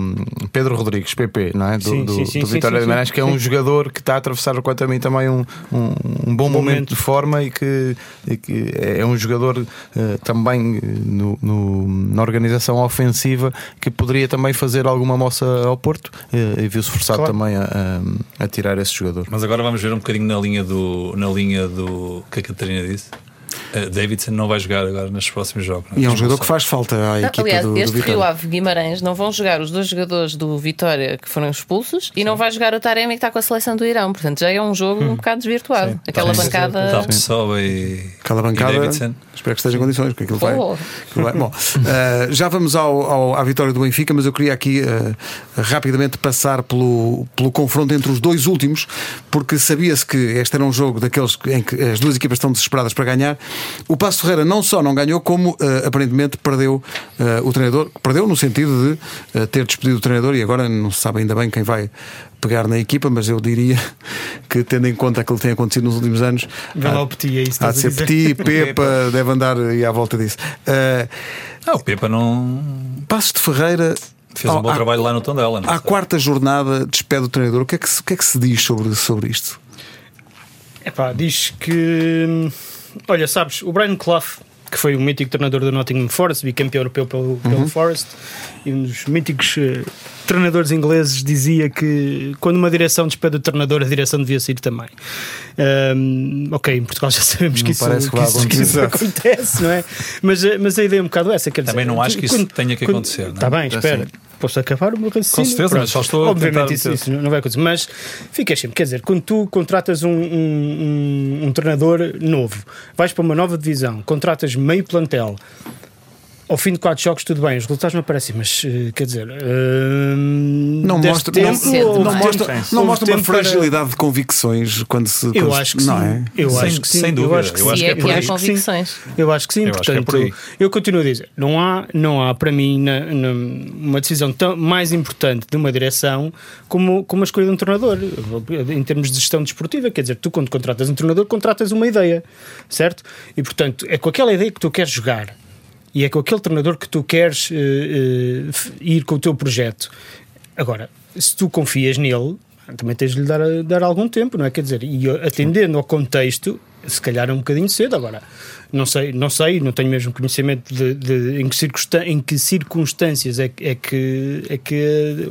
Speaker 5: Pedro Rodrigues, PP, não é? Do,
Speaker 2: Sim,
Speaker 5: do,
Speaker 2: sim, sim,
Speaker 5: do Vitória
Speaker 2: sim,
Speaker 5: de
Speaker 2: sim.
Speaker 5: que é um jogador que está a atravessar, quanto a mim, também um, um, um bom momento,
Speaker 2: momento.
Speaker 5: de forma e que, e que é um jogador eh, também no, no- na organização ofensiva que poderia também fazer alguma moça ao Porto eh, e viu-se forçado
Speaker 2: Claro.
Speaker 5: também a, a- a tirar esse jogador.
Speaker 3: Mas agora vamos ver um bocadinho na linha do, na linha do que a Catarina disse. Uh, Davidson não vai jogar agora nos próximos jogos. não
Speaker 1: E é um jogador que faz falta à
Speaker 4: Não,
Speaker 1: equipa
Speaker 4: Aliás,
Speaker 1: do, do
Speaker 4: este Rio
Speaker 1: Vitória.
Speaker 4: Ave Guimarães não vão jogar os dois jogadores do Vitória que foram expulsos e não vai jogar o Taremi que está com a seleção do Irão. Portanto, já é um jogo um bocado desvirtuado. Aquela
Speaker 3: Sim.
Speaker 4: bancada.
Speaker 3: Tal Pessoa e,
Speaker 1: Aquela bancada,
Speaker 3: Davidson.
Speaker 1: espero que esteja em condições, porque aquilo vai.
Speaker 4: Oh.
Speaker 1: aquilo vai- Bom, eh, já vamos ao, ao- à vitória do Benfica, mas eu queria aqui eh, rapidamente passar pelo, pelo confronto entre os dois últimos, porque sabia-se que este era um jogo daqueles em que as duas equipas estão desesperadas para ganhar. O Passo Ferreira não só não ganhou, como eh, aparentemente perdeu eh, o treinador. Perdeu no sentido de eh, ter despedido o treinador e agora não se sabe ainda bem quem vai pegar na equipa, mas eu diria que, tendo em conta aquilo que tem acontecido nos últimos anos,
Speaker 2: Vê lá
Speaker 1: há-
Speaker 2: o Petit, é isso que
Speaker 1: Há de ser. Petit, Pepa, deve andar aí à volta disso. Uh,
Speaker 3: Ah, o Pepa não
Speaker 1: Passos de Ferreira.
Speaker 3: fez um
Speaker 1: ao-
Speaker 3: bom
Speaker 1: à-
Speaker 3: trabalho lá no Tondela. não
Speaker 1: À
Speaker 3: sei.
Speaker 1: quarta jornada despede o treinador. O que é que se, o que é que se diz sobre, sobre isto?
Speaker 2: Epá, diz que. Olha, sabes, o Brian Clough, que foi o mítico treinador do Nottingham Forest, bicampeão europeu pelo, pelo Forest, e um dos míticos eh, treinadores ingleses, dizia que quando uma direção despede o treinador, a direção devia sair também. Hum, ok, em Portugal já sabemos
Speaker 5: Não
Speaker 2: que isso,
Speaker 5: que
Speaker 2: que isso- que isso acontece, não é? Mas, eh, mas a ideia é um bocado essa. Quer
Speaker 3: Também
Speaker 2: dizer,
Speaker 3: não acho que isso
Speaker 2: quando-
Speaker 3: tenha que
Speaker 2: quando-
Speaker 3: acontecer, não é?
Speaker 2: Está bem, espera.
Speaker 5: Assim.
Speaker 2: Posso acabar o meu raciocínio?
Speaker 3: certeza,
Speaker 2: Pronto.
Speaker 3: mas só estou a
Speaker 2: Obviamente isso, isso não vai acontecer. Mas ficas sempre, quer dizer, quando tu contratas um, um, um- um treinador novo, vais para uma nova divisão, contratas meio plantel. Ao fim de quatro jogos, tudo bem, os resultados não aparecem, mas eh, quer dizer, eh,
Speaker 1: Não mostra,
Speaker 2: tempo,
Speaker 1: não, não
Speaker 4: é?
Speaker 2: tempo-
Speaker 1: mostra, não mostra uma
Speaker 2: tempo para-
Speaker 1: fragilidade de convicções quando se.
Speaker 2: Eu
Speaker 1: quando
Speaker 2: acho que
Speaker 1: não
Speaker 2: sim.
Speaker 1: é?
Speaker 2: Eu
Speaker 3: Sem-
Speaker 2: acho que sim.
Speaker 3: sem
Speaker 2: Eu
Speaker 3: dúvida.
Speaker 2: acho que
Speaker 3: Eu
Speaker 2: sim.
Speaker 3: acho que
Speaker 4: é
Speaker 3: é
Speaker 4: que
Speaker 3: por
Speaker 4: há
Speaker 3: aí.
Speaker 4: convicções.
Speaker 2: Eu acho que sim,
Speaker 3: Eu é
Speaker 2: portanto,
Speaker 3: por aí.
Speaker 2: eu continuo a dizer, não há, não há para mim na, na- uma decisão tão mais importante de uma direção como, como a escolha de um treinador, em termos de gestão desportiva, quer dizer, tu quando contratas um treinador, contratas uma ideia, certo? E portanto, é com aquela ideia que tu queres jogar e é com aquele treinador que tu queres eh, f- ir com o teu projeto. Agora, se tu confias nele, também tens de lhe dar, dar algum tempo, não é? Quer dizer, e atendendo ao contexto, se calhar é um bocadinho cedo. Agora, não sei, não sei, não tenho mesmo conhecimento de, de- em, que em que circunstâncias é, que- é que, é que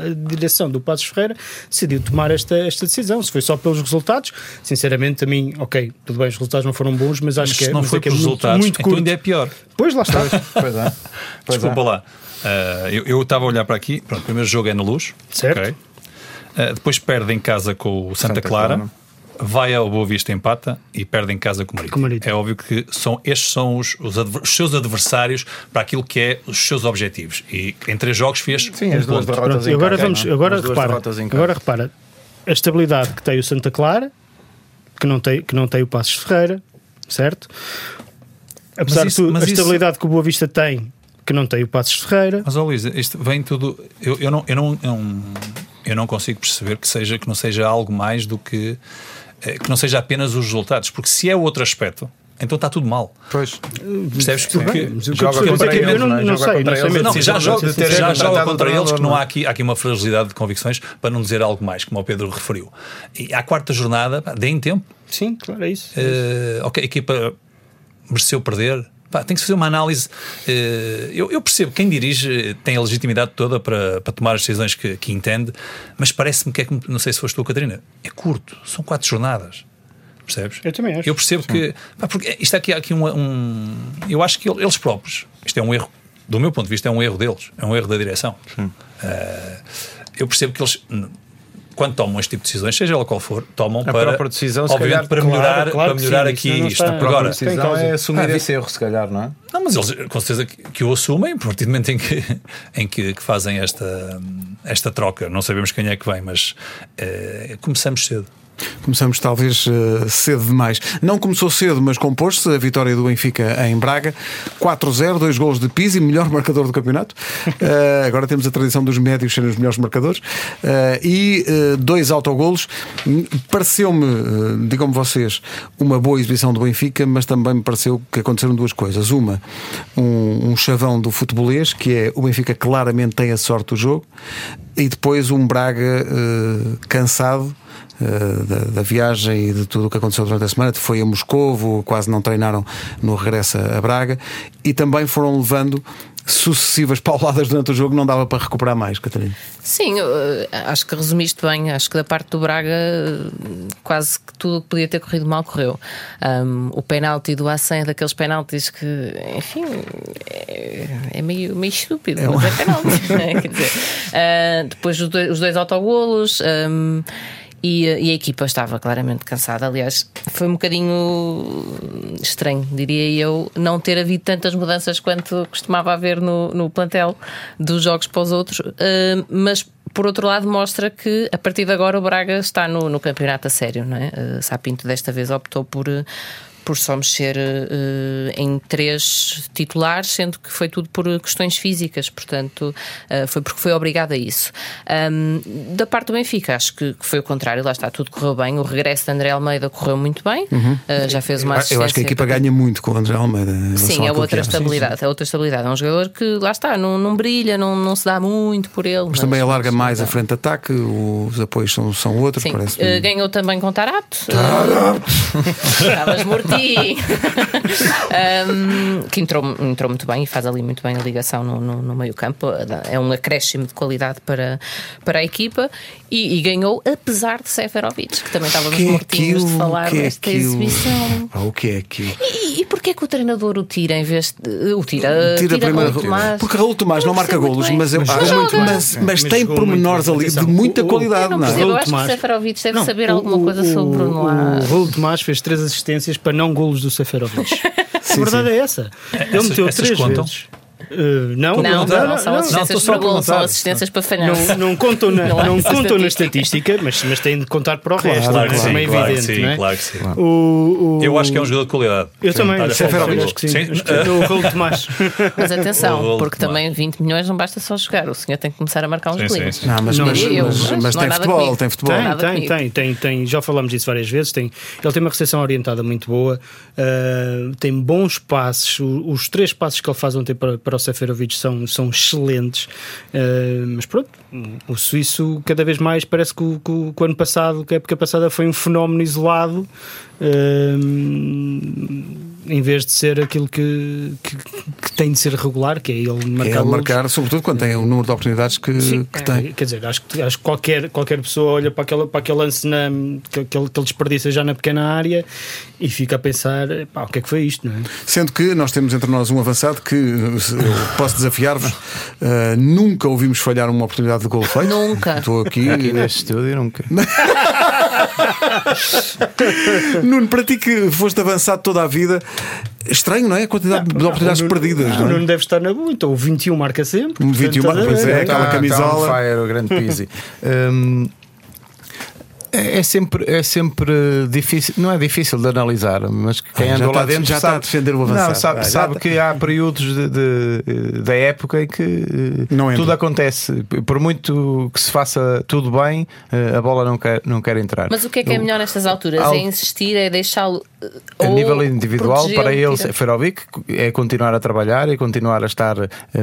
Speaker 2: a, a direção do Passos Ferreira decidiu tomar esta, esta decisão. Se foi só pelos resultados, sinceramente, a mim, ok, tudo bem, os resultados não foram bons, mas acho
Speaker 3: Mas
Speaker 2: que é,
Speaker 3: não
Speaker 2: mas
Speaker 3: foi
Speaker 2: é que é
Speaker 3: pelos
Speaker 2: muito,
Speaker 3: resultados,
Speaker 2: muito
Speaker 3: então
Speaker 2: curto.
Speaker 3: ainda é pior.
Speaker 2: Pois lá está.
Speaker 5: Pois é. Pois
Speaker 3: Desculpa
Speaker 5: é.
Speaker 3: lá. Ah, eu eu estava a olhar para aqui. Pronto, o primeiro jogo é na luz.
Speaker 2: Certo.
Speaker 3: ok. Ah, depois perde em casa com o Santa,
Speaker 5: Santa
Speaker 3: Clara.
Speaker 5: Clara.
Speaker 3: Vai ao Boa Vista empata e perde em casa com o Marítimo.
Speaker 2: Marítimo.
Speaker 3: É óbvio que são, estes são os, os, adver- os seus adversários para aquilo que é os seus objetivos. E em três jogos fez
Speaker 5: Sim,
Speaker 3: um
Speaker 5: as duas
Speaker 3: ponto.
Speaker 5: derrotas
Speaker 2: Pronto,
Speaker 5: em
Speaker 2: agora
Speaker 5: casa,
Speaker 2: vamos,
Speaker 5: é?
Speaker 2: agora repara,
Speaker 5: derrotas em casa.
Speaker 2: agora repara a estabilidade que tem o Santa Clara, que não tem, que não tem o Passos Ferreira, certo? Apesar
Speaker 3: isso-
Speaker 2: de tudo, a
Speaker 3: isso-
Speaker 2: estabilidade que o Boa Vista tem, que não tem o Passos Ferreira.
Speaker 3: Mas, ó Luís, isto vem tudo. Eu, eu, não, eu, não, eu, não, eu não consigo perceber que, seja, que não seja algo mais do que. Eh, que não seja apenas os resultados. Porque se é outro aspecto, então está tudo mal.
Speaker 5: Pois.
Speaker 3: Percebes? Porque.
Speaker 2: O que
Speaker 5: Joga
Speaker 2: é
Speaker 5: contra eles,
Speaker 2: não,
Speaker 5: é?
Speaker 2: sei, não sei
Speaker 5: eles.
Speaker 2: mesmo.
Speaker 3: Não,
Speaker 2: Sim,
Speaker 3: já joga, já contra eles que não há aqui, há aqui uma fragilidade de convicções para não dizer algo mais, como o Pedro referiu. E à quarta jornada, pá, deem tempo.
Speaker 2: Sim, claro, é isso.
Speaker 3: Eh, ok, a equipa mereceu perder. Pá, tem que se fazer uma análise. eh, eu, eu percebo, quem dirige eh, tem a legitimidade toda para, para tomar as decisões que, que entende, mas parece-me que é como, não sei se foste tu, Catarina, é curto, são quatro jornadas. Percebes?
Speaker 2: Eu também acho.
Speaker 3: Eu percebo que. Pá, porque isto aqui há aqui um, um- Eu acho que eles próprios, isto é um erro, do meu ponto de vista, é um erro deles, é um erro da direção. Eh, eu percebo que eles. Quando tomam este tipo de decisões, seja ela qual for, tomam
Speaker 5: A
Speaker 3: para,
Speaker 5: própria decisão,
Speaker 3: obviamente,
Speaker 5: calhar,
Speaker 3: para
Speaker 2: claro,
Speaker 3: melhorar,
Speaker 2: claro
Speaker 3: para
Speaker 2: que
Speaker 3: melhorar
Speaker 2: sim,
Speaker 3: aqui
Speaker 2: não
Speaker 3: isto.
Speaker 2: está-
Speaker 3: Agora,
Speaker 5: A decisão
Speaker 2: causa.
Speaker 5: é assumir esse erro, se calhar, não é?
Speaker 3: não, mas eles com certeza que, que o assumem a partir do momento em que, em que, que fazem esta, esta troca. Não sabemos quem é que vem, mas eh, começamos cedo.
Speaker 1: Começamos talvez eh, cedo demais. Não começou cedo, mas compôs-se a vitória do Benfica em Braga. 4-0, dois golos de Pizzi, melhor marcador do campeonato. Eh, agora temos a tradição dos médios serem os melhores marcadores. Eh, e eh, dois autogolos. Hum, Pareceu-me, digam-me vocês, uma boa exibição do Benfica, mas também me pareceu que aconteceram duas coisas. Uma, um, um chavão do futebolês, que é o Benfica claramente tem a sorte do jogo, e depois um Braga cansado. Uh, da, da viagem e de tudo o que aconteceu durante a semana. Foi a Moscovo, quase não treinaram no regresso a Braga e também foram levando sucessivas pauladas durante o jogo, não dava para recuperar mais, Catarina.
Speaker 4: Sim, eh, acho que resumiste bem. Acho que da parte do Braga, eh, quase que tudo o que podia ter corrido mal correu. Um, o penalti do Acen é daqueles penaltis que, enfim, é, é meio, meio estúpido, mas é penalti. né? Quer dizer, ah, depois os dois, os dois autogolos. um, e, e a equipa estava claramente cansada. Aliás, foi um bocadinho estranho, diria eu, não ter havido tantas mudanças quanto costumava haver no, no plantel dos jogos para os outros. Uh, mas, por outro lado, mostra que a partir de agora o Braga está no, no campeonato a sério. Não é? Uh, Sapinto desta vez optou por. Uh, por só mexer uh, em três titulares, sendo que foi tudo por questões físicas, portanto, uh, foi porque foi obrigado a isso. Um, da parte do Benfica, acho que, que foi o contrário, lá está, tudo correu bem. O regresso de André Almeida correu muito bem, uh, já fez uma
Speaker 1: Eu
Speaker 4: assistência.
Speaker 1: acho que a equipa ganha muito com o André Almeida.
Speaker 4: Sim, é outra
Speaker 1: era.
Speaker 4: estabilidade. É outra estabilidade. É um jogador que lá está, não, não brilha, não, não se dá muito por ele.
Speaker 1: Mas também alarga mais a frente de ataque, os apoios são, são outros,
Speaker 4: Sim,
Speaker 1: parece.
Speaker 4: eh, ganhou também com Tarato. Eh, Estavas morti. Um, que entrou, entrou muito bem e faz ali muito bem a ligação no, no, no meio-campo. É um acréscimo de qualidade para, para a equipa e, e ganhou apesar de Seferovic, que também estávamos
Speaker 1: que é
Speaker 4: mortinhos de
Speaker 1: aquilo?
Speaker 4: falar
Speaker 1: O que é
Speaker 4: desta
Speaker 1: aquilo?
Speaker 4: exibição.
Speaker 1: Ah, o que é aquilo?
Speaker 4: E, e porquê que o treinador o tira em vez de. O tira,
Speaker 1: Tira primeiro.
Speaker 4: Raul Tomás?
Speaker 1: Porque Raul Tomás não,
Speaker 4: Não
Speaker 1: marca golos, mas, eu,
Speaker 2: Mas
Speaker 1: acho
Speaker 4: joga.
Speaker 1: muito- mas, mas
Speaker 2: Mas
Speaker 1: tem pormenores ali de muita
Speaker 2: O-
Speaker 1: qualidade,
Speaker 4: Eu não
Speaker 1: não é?
Speaker 4: eu acho que o
Speaker 2: Tomás-
Speaker 4: Seferovic deve
Speaker 2: Não,
Speaker 4: saber
Speaker 2: o-
Speaker 4: alguma coisa
Speaker 2: o-
Speaker 4: sobre o Bruno Lage.
Speaker 2: O Raul Tomás fez três assistências para não golos do Seferovic. a verdade é essa. Ele meteu três
Speaker 3: contam?
Speaker 2: Uh, não,
Speaker 4: Não, não, não, são
Speaker 3: Não,
Speaker 4: assistências
Speaker 3: a
Speaker 4: para gol, são assistências para falhança.
Speaker 2: Não, não contam na,
Speaker 4: Não
Speaker 2: não contam na estatística, mas, mas têm de contar para o
Speaker 1: Claro,
Speaker 2: resto.
Speaker 1: claro,
Speaker 2: isso é
Speaker 3: claro que
Speaker 2: evidente.
Speaker 3: sim,
Speaker 2: não é?
Speaker 3: claro que sim.
Speaker 2: O- o-
Speaker 3: Eu acho que é um jogador de qualidade.
Speaker 2: Eu também,
Speaker 3: Olha,
Speaker 1: Seferovic.
Speaker 2: acho que sim.
Speaker 3: Sim.
Speaker 2: Acho que é o Raul Tomás.
Speaker 4: Mas atenção, porque também 20 milhões não basta só jogar. O senhor tem que começar a marcar uns
Speaker 3: Sim, sim, sim.
Speaker 1: Não, mas,
Speaker 2: Não,
Speaker 1: mas,
Speaker 4: eu,
Speaker 1: mas-
Speaker 4: mas não
Speaker 1: tem futebol, tem futebol.
Speaker 2: Tem,
Speaker 4: Nada
Speaker 2: tem, tem, tem, tem. Já falamos disso várias vezes. Tem, ele tem uma recepção orientada muito boa, uh, tem bons passes. Os três passes que ele faz ontem para, para o Seferovic são, são excelentes. Uh, mas pronto, o suíço cada vez mais parece que o, que o- que o ano passado, que a época passada, foi um fenómeno isolado. uh, em vez de ser aquilo que, que, que tem de ser regular, que é ele
Speaker 1: É
Speaker 2: marcar,
Speaker 1: ele
Speaker 2: golos.
Speaker 1: marcar, sobretudo quando tem o número de oportunidades que,
Speaker 2: Sim,
Speaker 1: que
Speaker 2: é,
Speaker 1: tem.
Speaker 2: Quer dizer, acho que, acho que qualquer, qualquer pessoa olha para, aquela, para aquele lance na, que, que, ele, que ele desperdiça já na pequena área e fica a pensar: pá, o que é que foi isto? Não é?
Speaker 1: Sendo que nós temos entre nós um avançado que eu posso desafiar-vos, uh, nunca ouvimos falhar uma oportunidade de gol feito.
Speaker 4: Nunca.
Speaker 1: Estou aqui.
Speaker 5: Aqui neste estúdio nunca.
Speaker 1: Nuno, para ti que foste avançado toda a vida, estranho, não é? A quantidade não, de oportunidades
Speaker 2: não,
Speaker 1: perdidas. Não,
Speaker 2: é? não deve estar na boa, então o 21 marca sempre.
Speaker 1: 21 marca, pois é, aquela camisola.
Speaker 5: Tá fire, o grande Pizzi. um, é, é, sempre, é sempre difícil, não é difícil de analisar, mas quem ah, andou lá dentro
Speaker 1: já
Speaker 5: sabe,
Speaker 1: está a defender o avançado.
Speaker 5: Não, sabe, ah, sabe que há períodos de, de, da época em que eh, não tudo acontece. Por muito que se faça tudo bem, eh, a bola não quer, não quer entrar.
Speaker 4: Mas o que é que é melhor nestas alturas? Al... É insistir, é deixá-lo.
Speaker 5: A nível individual, para ele, Ferovic, é continuar a trabalhar e continuar a estar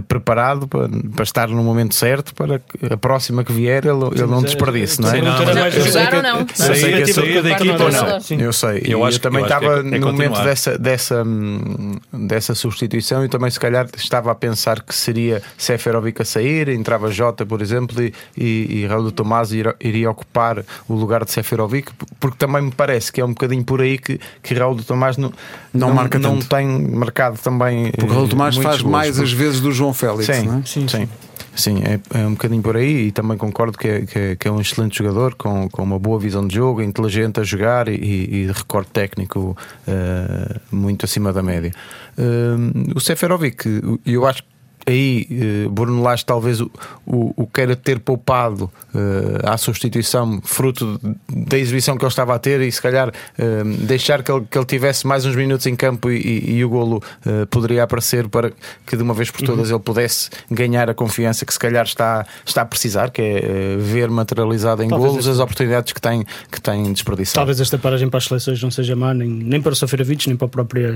Speaker 5: preparado para, para estar no momento certo para a próxima que vier ele, ele não desperdice, não é? Não,
Speaker 4: não, não, ou não?
Speaker 5: Sei, sei que a saída da equipa ou não. Eu sei. Eu, acho, eu também estava é, é no momento dessa, dessa, hum, dessa substituição e também se calhar estava a pensar que seria Seferovic a sair, entrava Jota, por exemplo, e, e, e Raul Tomás iria, iria, ocupar o lugar de Seferovic, porque também me parece que é um bocadinho por aí que, que Raul Tomás não, não, não, marca não tem marcado também.
Speaker 1: Porque Raul Tomás faz gols, mais as vezes do João Félix.
Speaker 5: Sim,
Speaker 1: é?
Speaker 5: sim, sim. Sim, é, é, um bocadinho por aí e também concordo que é, que é, que é um excelente jogador com, com uma boa visão de jogo, inteligente a jogar e, e de recorde técnico uh, muito acima da média. Uh, o Seferovic, eu acho que aí eh, Bruno Lage talvez o, o, o, queira ter poupado uh, à substituição, fruto da exibição que ele estava a ter, e se calhar uh, deixar que ele, que ele tivesse mais uns minutos em campo e, e, e o golo uh, poderia aparecer para que de uma vez por todas uhum. ele pudesse ganhar a confiança que se calhar está, está a precisar, que é ver materializado em talvez golos este... as oportunidades que tem, que tem desperdiçado.
Speaker 2: Talvez esta paragem para as seleções não seja má, nem, nem para o Soferavic, nem para a própria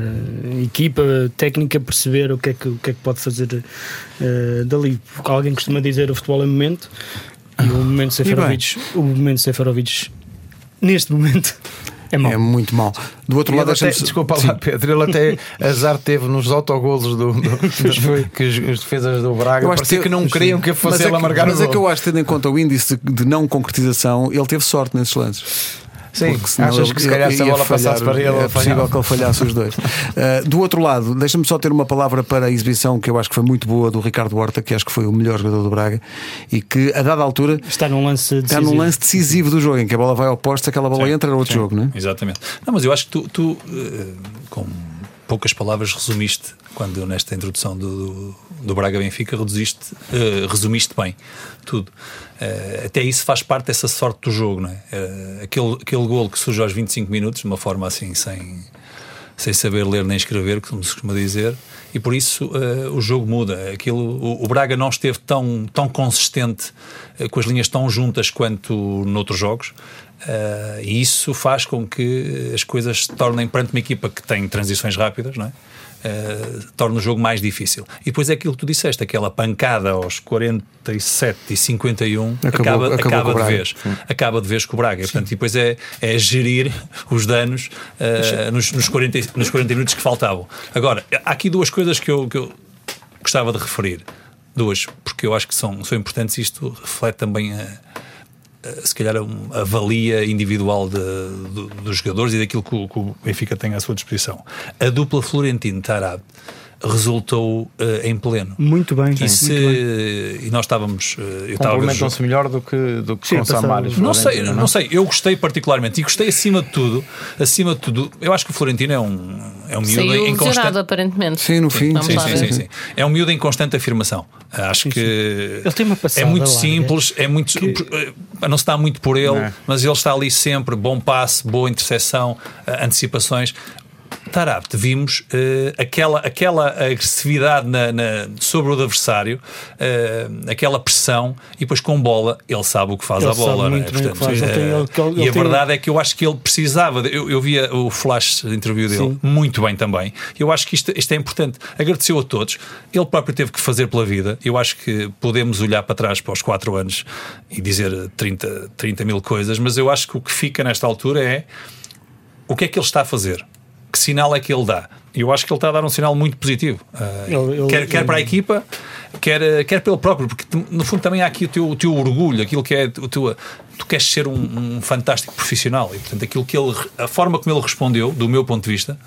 Speaker 2: equipa técnica perceber o que é que, o que, é que pode fazer uh, dali. Alguém costuma dizer o futebol é momento e o momento Seferovic, o momento Seferovic neste momento é mau.
Speaker 1: É muito mau. Do outro lado,
Speaker 5: até, desculpa lá, Pedro, ele até azar teve nos autogolos do, do, do que as defesas do Braga. Eu acho que, que não queriam que fosse ele é
Speaker 1: que,
Speaker 5: a marcar
Speaker 1: Mas é que eu acho, tendo em conta o índice de não concretização, ele teve sorte nesses lances.
Speaker 5: Sim, achas que se calhar se a bola passasse para ele,
Speaker 1: é possível que ele falhasse os dois. Uh, do outro lado, deixa-me só ter uma palavra para a exibição que eu acho que foi muito boa do Ricardo Horta, que acho que foi o melhor jogador do Braga e que a dada altura
Speaker 2: está num lance
Speaker 1: decisivo, está num lance decisivo do jogo em que a bola vai ao posto, aquela bola sim, entra era outro sim, jogo, não é?
Speaker 3: Exatamente. Não, mas eu acho que tu, tu uh, com poucas palavras resumiste quando nesta introdução do, do Braga Benfica reduziste, uh, resumiste bem tudo. Uh, até isso faz parte dessa sorte do jogo, não é? Uh, aquele, aquele golo que surge aos 25 minutos, de uma forma assim, sem, sem saber ler nem escrever, como se costuma dizer, e por isso o jogo muda. Aquilo, o, o, Braga não esteve tão, tão consistente, com as linhas tão juntas quanto noutros jogos. E isso faz com que as coisas se tornem perante uma equipa que tem transições rápidas, não é? uh, torna o jogo mais difícil. E depois é aquilo que tu disseste, aquela pancada aos 47 e 51 acabou, acaba, acabou acaba de vez. Sim. Acaba de vez com o Braga. Sim. Portanto, e depois é, é gerir os danos uh, nos, nos, 40, nos 40 minutos que faltavam. Agora, há aqui duas coisas que eu, que eu gostava de referir. Duas, porque eu acho que são, são importantes e isto reflete também a eh, se calhar a valia individual de, de, dos jogadores e daquilo que o, que o, Benfica tem à sua disposição. A dupla Florentino-Tarab resultou uh, em pleno.
Speaker 2: Muito bem.
Speaker 3: E, se, muito bem. e nós estávamos.
Speaker 5: Uh, Complementam-se melhor do que, do que Sim, com Samares.
Speaker 3: Não sei, não? não sei, eu gostei particularmente e gostei acima de tudo, acima de tudo, eu acho que o Florentino é um, é um miúdo em constante.
Speaker 4: aparentemente.
Speaker 1: Sim, no fim.
Speaker 3: Sim, sim, sim, sim, É um miúdo em constante afirmação. Acho que
Speaker 2: ele tem uma
Speaker 3: é muito simples, é muito. Que... Não se dá muito por ele, não. mas ele está ali sempre, bom passe, boa interseção, antecipações. Tarapte vimos uh, aquela, aquela agressividade na, na, sobre o adversário, uh, aquela pressão, e depois com bola, ele sabe o que faz
Speaker 2: ele
Speaker 3: a bola. Não é? Portanto,
Speaker 2: faz, ele,
Speaker 3: e a verdade é que eu acho que ele precisava, eu, eu via o flash de interview dele Sim. muito bem também. Eu acho que isto, isto é importante. Agradeceu a todos, ele próprio teve que fazer pela vida. Eu acho que podemos olhar para trás para os 4 anos e dizer 30, 30 mil coisas, mas eu acho que o que fica nesta altura é o que é que ele está a fazer que sinal é que ele dá? Eu acho que ele está a dar um sinal muito positivo. Uh, ele, ele, quer, ele... para a equipa, quer, quer pelo próprio, porque no fundo também há aqui o teu, o teu orgulho, aquilo que é o teu. Tu queres ser um, um fantástico profissional e, portanto, aquilo que ele. A forma como ele respondeu, do meu ponto de vista,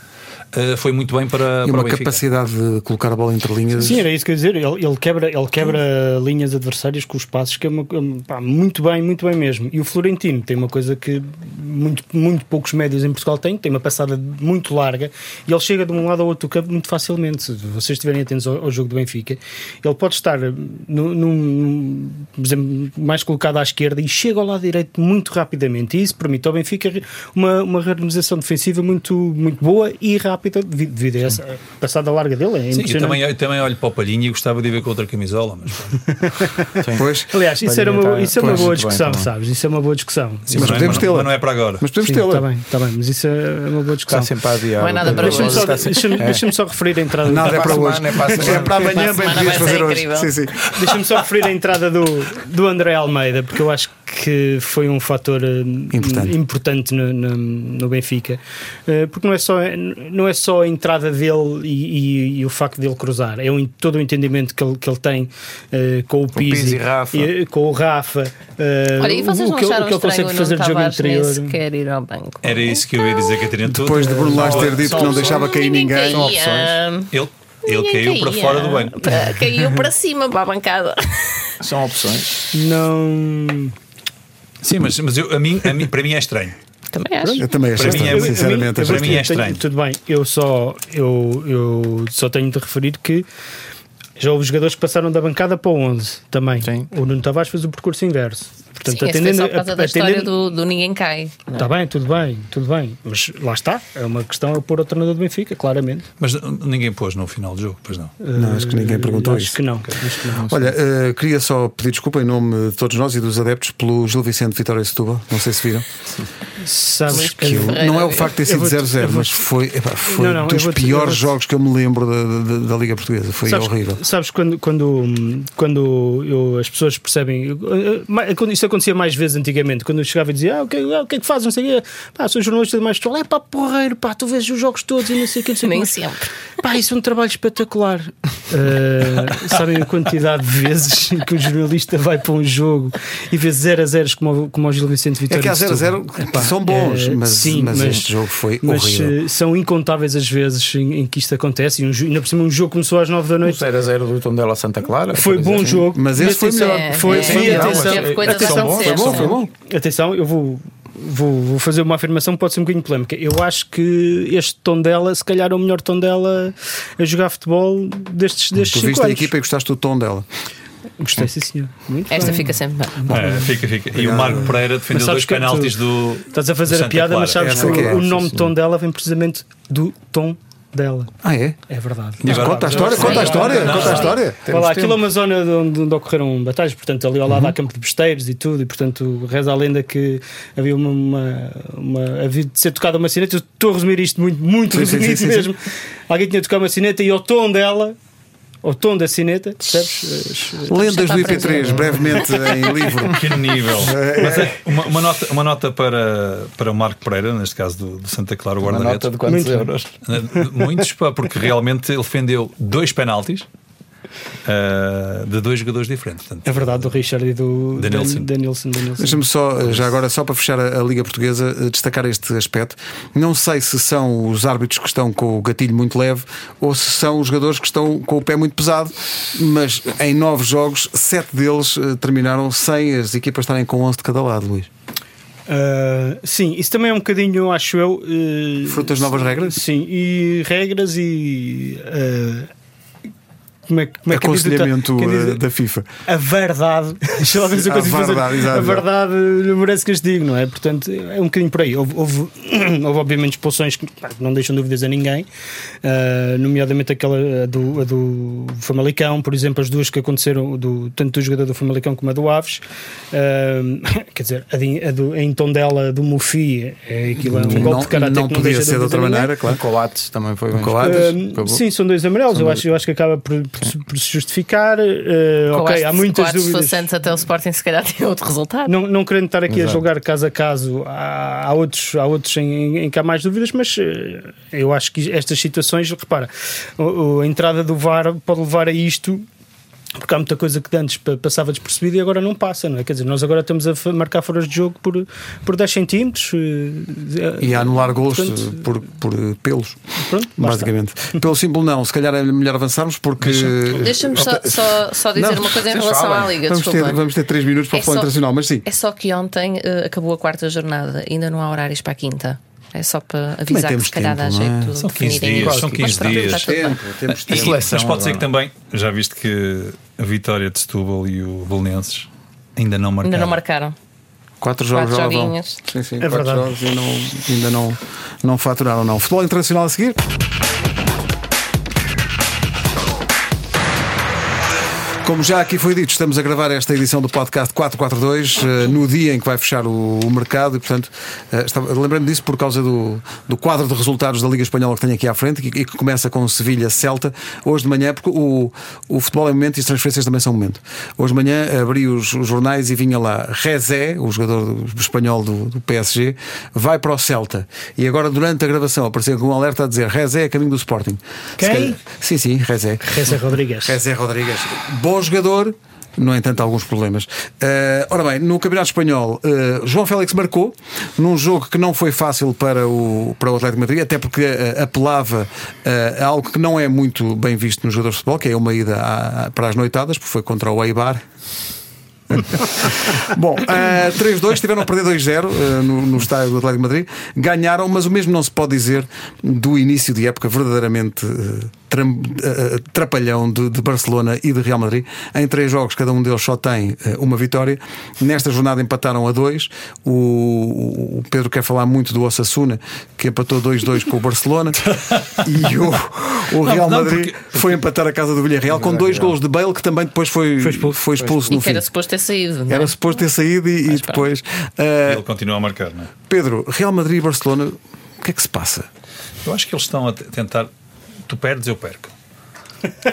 Speaker 3: foi muito bem para,
Speaker 1: e
Speaker 3: para
Speaker 1: uma capacidade de colocar a bola entre linhas.
Speaker 2: Sim, era isso que eu ia dizer. Ele, ele quebra, ele quebra linhas adversárias com os passos, que é uma, pá, muito bem, muito bem mesmo. E o Florentino tem uma coisa que muito, muito poucos médios em Portugal têm, tem uma passada muito larga e ele chega de um lado ao outro do campo muito facilmente. Se vocês estiverem atentos ao, ao jogo do Benfica, ele pode estar num, num, por exemplo, mais colocado à esquerda e chega ao lado direito muito rapidamente. E isso permite ao Benfica uma, uma reorganização defensiva muito, muito boa e rápida devido a essa passada larga dele. É
Speaker 3: Sim, eu também, eu também olho para o Palhinho e gostava de ver com outra camisola. Mas...
Speaker 1: pois,
Speaker 2: Aliás, isso, era uma, isso é uma boa discussão, bem, sabes? Isso é uma boa discussão.
Speaker 3: Sim, mas, mas, podemos tê-la. Mas não é para agora.
Speaker 1: Mas podemos tê-la.
Speaker 2: Está bem, está bem, mas isso é uma boa discussão.
Speaker 5: Está sempre a adiar.
Speaker 4: Não é nada para
Speaker 2: Deixa-me só, deixa deixa só referir a entrada.
Speaker 1: Nada é para hoje.
Speaker 5: É
Speaker 1: para amanhã, bem podias fazer hoje.
Speaker 2: Deixa-me só referir a entrada do, do André Almeida, porque eu acho que foi um fator importante, importante no, no, no, Benfica, porque não é só, não é só a entrada dele e, e, e o facto dele cruzar, é um, todo o entendimento que ele, que ele tem uh, com o Pizzi,
Speaker 5: o Rafa.
Speaker 2: E, com o Rafa, uh,
Speaker 4: Olha, e vocês
Speaker 2: o,
Speaker 4: não
Speaker 2: que,
Speaker 4: o
Speaker 2: que ele consegue fazer de jogo interior.
Speaker 4: quer ir ao banco.
Speaker 3: Era isso que eu ia dizer, Catarina.
Speaker 1: Depois de Bruno Lage ter dito que não deixava cair ninguém,
Speaker 4: são opções.
Speaker 3: Ele, ele caiu para fora do banco.
Speaker 4: Caiu para cima, para a bancada.
Speaker 5: São opções.
Speaker 2: Não.
Speaker 3: Sim, mas, mas eu, a mim, a mim, para mim é estranho.
Speaker 4: Também acho.
Speaker 1: Eu também acho
Speaker 3: Para mim
Speaker 1: estranho,
Speaker 3: é-
Speaker 1: sinceramente.
Speaker 3: para mim é
Speaker 2: tenho-
Speaker 3: estranho.
Speaker 2: Tudo bem, eu só, eu, eu só tenho de referir que já houve jogadores que passaram da bancada para o 11 também.
Speaker 5: Sim.
Speaker 2: O Nuno Tavares fez o percurso inverso. Portanto,
Speaker 4: Sim, esse foi
Speaker 2: atendendo,
Speaker 4: só por causa da história do, do ninguém cai. é?
Speaker 2: Está bem, tudo bem, tudo bem. Mas lá está, é uma questão a pôr o treinador do Benfica, claramente.
Speaker 3: Mas ninguém pôs no final do jogo, pois não.
Speaker 1: Não, acho que ninguém perguntou
Speaker 2: acho
Speaker 1: isso.
Speaker 2: Que não, acho que não.
Speaker 1: Olha, eh, queria só pedir desculpa em nome de todos nós e dos adeptos pelo Gil Vicente Vitória de Setúbal. Não sei se viram.
Speaker 2: Sabes que
Speaker 4: Ferreira,
Speaker 1: não é o facto de ter
Speaker 2: eu
Speaker 1: sido
Speaker 2: vou-te-
Speaker 1: 0-0,
Speaker 2: eu vou-te-
Speaker 1: mas foi, epá, foi
Speaker 2: Não, não, eu
Speaker 1: dos
Speaker 2: eu
Speaker 1: piores
Speaker 2: vou-te-
Speaker 1: jogos que eu me lembro da, da- da Liga Portuguesa. Foi
Speaker 2: sabes,
Speaker 1: horrível.
Speaker 2: Sabes quando, quando, quando eu- as pessoas percebem. Isso acontecia mais vezes antigamente, quando eu chegava e dizia: ah, o, que, ah, o que é que fazes? Não sei o quê. Pá, sou jornalista de mais futebol. É pá, porreiro, pá, tu vês os jogos todos e não sei o que. Não sei o.
Speaker 4: Nem
Speaker 2: Mas,
Speaker 4: sempre.
Speaker 2: Pá, isso é um trabalho espetacular. Uh, sabem a quantidade de vezes que um jornalista vai para um jogo e vê 0 a 0 como, o- como o Gil Vicente
Speaker 1: É
Speaker 2: Vitória.
Speaker 1: que há
Speaker 2: de Setúbal.
Speaker 1: 0
Speaker 2: Epá,
Speaker 1: são bons,
Speaker 2: eh,
Speaker 1: mas,
Speaker 2: sim,
Speaker 1: mas este jogo foi
Speaker 2: mas
Speaker 1: horrível.
Speaker 2: eh, são incontáveis as vezes em, em que isto acontece. E um, ainda por cima, um jogo começou às 9 da
Speaker 5: O
Speaker 2: noite.
Speaker 5: 0 a 0 do Tondela Santa Clara.
Speaker 2: Foi bom
Speaker 5: exemplo.
Speaker 2: jogo.
Speaker 1: Mas esse foi
Speaker 2: atenção,
Speaker 1: melhor.
Speaker 2: Foi,
Speaker 4: É, é,
Speaker 2: atenção,
Speaker 1: Foi bom, foi bom.
Speaker 2: atenção, eu vou, vou, vou fazer uma afirmação que pode ser um bocadinho polémica. Eu acho que este tom dela, se calhar, é o melhor tom dela a jogar futebol destes, destes
Speaker 1: Tu viste
Speaker 2: cinco
Speaker 1: a
Speaker 2: anos.
Speaker 1: equipa e gostaste do tom dela.
Speaker 2: Gostei, sim, senhor. Muito
Speaker 4: Esta
Speaker 2: bem.
Speaker 4: fica sempre bem.
Speaker 3: É, fica, fica. E o Marco Pereira defendeu
Speaker 2: Mas sabes
Speaker 3: dois
Speaker 2: que
Speaker 3: penaltis
Speaker 2: tu-
Speaker 3: do.
Speaker 2: Estás a fazer a piada, mas
Speaker 3: Clara.
Speaker 2: sabes
Speaker 1: Essa
Speaker 2: que
Speaker 1: é,
Speaker 2: o
Speaker 1: sim,
Speaker 2: nome
Speaker 1: sim.
Speaker 2: tom dela vem precisamente do tom dela.
Speaker 1: Ah, é?
Speaker 2: É verdade.
Speaker 3: Agora-
Speaker 1: Conta a história,
Speaker 4: Sim.
Speaker 1: conta a história,
Speaker 3: Não,
Speaker 1: conta a história.
Speaker 2: Olha lá, aquilo é uma zona de onde, onde ocorreram batalhas, portanto, ali ao lado
Speaker 1: Uhum.
Speaker 2: há campo de besteiros e tudo, e portanto, reza a lenda que havia uma. uma, uma- havia de ser tocada uma sineta. Eu estou a resumir isto muito, muito
Speaker 1: Sim, sim, sim,
Speaker 2: mesmo. Alguém tinha tocado uma sineta e ao tom dela, ao tom da sineta, percebes?
Speaker 1: Lendas do
Speaker 4: está
Speaker 1: IP3,
Speaker 4: presente.
Speaker 1: brevemente em livro.
Speaker 3: Que nível! Mas é, uma, uma nota, uma nota para, para o Marco Pereira, neste caso do, do Santa Clara, o
Speaker 5: Uma
Speaker 3: guarda-redes.
Speaker 5: nota de quantos
Speaker 2: Muito
Speaker 5: euros?
Speaker 3: Muitos, pá, porque realmente ele defendeu dois penaltis ah, de dois jogadores diferentes. Portanto,
Speaker 2: É verdade, do Richard e do
Speaker 3: Danielson.
Speaker 2: Danielson. Danielson.
Speaker 1: Deixa-me só, já agora, só para fechar a, a Liga Portuguesa, eh, destacar este aspecto. Não sei se são os árbitros que estão com o gatilho muito leve ou se são os jogadores que estão com o pé muito pesado, mas em nove jogos, sete deles eh, terminaram sem as equipas estarem com 11 de cada lado, Luís.
Speaker 2: Uh, sim, isso também é um bocadinho, acho eu. uh,
Speaker 1: Fruto das novas regras?
Speaker 2: Sim, e regras e. uh, como é, que- como é que
Speaker 1: Aconselhamento eh, da FIFA.
Speaker 2: a verdade. Deixa lá ver se eu
Speaker 1: A
Speaker 2: consigo fazer. a verdade não merece castigo, não é? Portanto, é um bocadinho por aí. Houve, houve, houve, obviamente expulsões que pá, não deixam dúvidas a ninguém, uh, nomeadamente aquela a do, a do Famalicão, por exemplo, as duas que aconteceram, do, tanto do jogador do Famalicão como a do Aves. Uh, quer dizer, a, de, a do, em tom dela do Mufi, é aquilo é um golpe
Speaker 1: Não,
Speaker 2: de karatê
Speaker 1: não
Speaker 2: que
Speaker 1: podia
Speaker 2: deixa
Speaker 1: ser de outra
Speaker 2: ninguém.
Speaker 1: maneira,
Speaker 5: O
Speaker 1: claro.
Speaker 5: Coates também foi
Speaker 1: Coates.
Speaker 5: escolhido.
Speaker 2: Uh,
Speaker 5: Acabou.
Speaker 2: sim, são dois amarelos. Eu acho, eu acho que acaba por, por se- justificar. Uh, ok, há muitas
Speaker 4: Coates, Se
Speaker 2: dúvidas.
Speaker 4: fosse antes até o Sporting, se calhar tem outro resultado.
Speaker 2: Não, não querendo estar aqui a
Speaker 5: Exato.
Speaker 2: julgar caso a caso, há, há outros, há outros em, em- em que há mais dúvidas, mas eh, eu acho que estas situações, repara, a entrada do VAR pode levar a isto porque há muita coisa que antes passava despercebida e agora não passa, não é? Quer dizer, nós agora estamos a marcar foras de jogo por, por 10 centímetros
Speaker 1: eh, e a anular gols Portanto, por, por pelos, pronto, basicamente. Pelo símbolo, não, se calhar é melhor avançarmos porque.
Speaker 4: Deixa-me só, só, só, dizer não, uma coisa em relação à Liga.
Speaker 1: Vamos ter, vamos ter 3 minutos para é o futebol internacional, mas sim.
Speaker 4: É só que ontem uh, acabou a quarta jornada, ainda não há horários para a quinta. É só para avisar que se calhar dá jeito.
Speaker 3: É? São 15 dias. São 15 dias.
Speaker 1: Tempo, temos tempo.
Speaker 3: Mas pode ser que também, já viste que a vitória de Setúbal e o Belenenses ainda não marcaram.
Speaker 4: Ainda não marcaram.
Speaker 1: Quatro jogos
Speaker 4: quatro joguinhos.
Speaker 1: Sim, sim, é quatro verdade. jogos e não, ainda não, não faturaram. Não. Futebol internacional a seguir. Como já aqui foi dito, estamos a gravar esta edição do podcast 442 uh, eh, no dia em que vai fechar o, o mercado e, portanto, uh, lembrando disso por causa do, do quadro de resultados da Liga Espanhola que tenho aqui à frente e que, que começa com Sevilha-Celta hoje de manhã, porque o, o futebol é momento e as transferências também são momento. Hoje de manhã abri os, os jornais e vinha lá Rezé, o jogador espanhol do, do, PSG, vai para o Celta. E agora, durante a gravação, apareceu com um alerta a dizer Rezé é caminho do Sporting.
Speaker 2: Quem?
Speaker 1: Sim, sim, Rezé.
Speaker 2: Rezé Rodrigues.
Speaker 1: Rezé Rodrigues. Bom bom jogador, no entanto, alguns problemas. Uh, ora bem, no Campeonato Espanhol, uh, João Félix marcou num jogo que não foi fácil para o, para o Atlético Madrid, até porque uh, apelava a algo que não é muito bem visto nos jogadores de futebol, que é uma ida à, para as noitadas, porque foi contra o Eibar. Bom, uh, 3-2, tiveram a perder 2-0 uh, no, no estádio do Atlético de Madrid. Ganharam, mas o mesmo não se pode dizer do início de época verdadeiramente uh, trapalhão de, de, Barcelona e de Real Madrid. Em três jogos, cada um deles só tem uma vitória. Nesta jornada empataram a dois. O, o Pedro quer falar muito do Osasuna, que empatou 2-2 com o Barcelona. e o, o Real não, não, Madrid porque... foi empatar a casa do Villarreal com dois gols de Bale, que também depois foi, foi expulso, foi expulso no fim.
Speaker 4: Era suposto ter saído. Não é?
Speaker 1: Era suposto ter saído e, e depois.
Speaker 3: Uh, Ele continua a marcar, não é?
Speaker 1: Pedro, Real Madrid e Barcelona, o que é que se passa?
Speaker 3: Eu acho que eles estão a tentar. Tu perdes, eu perco.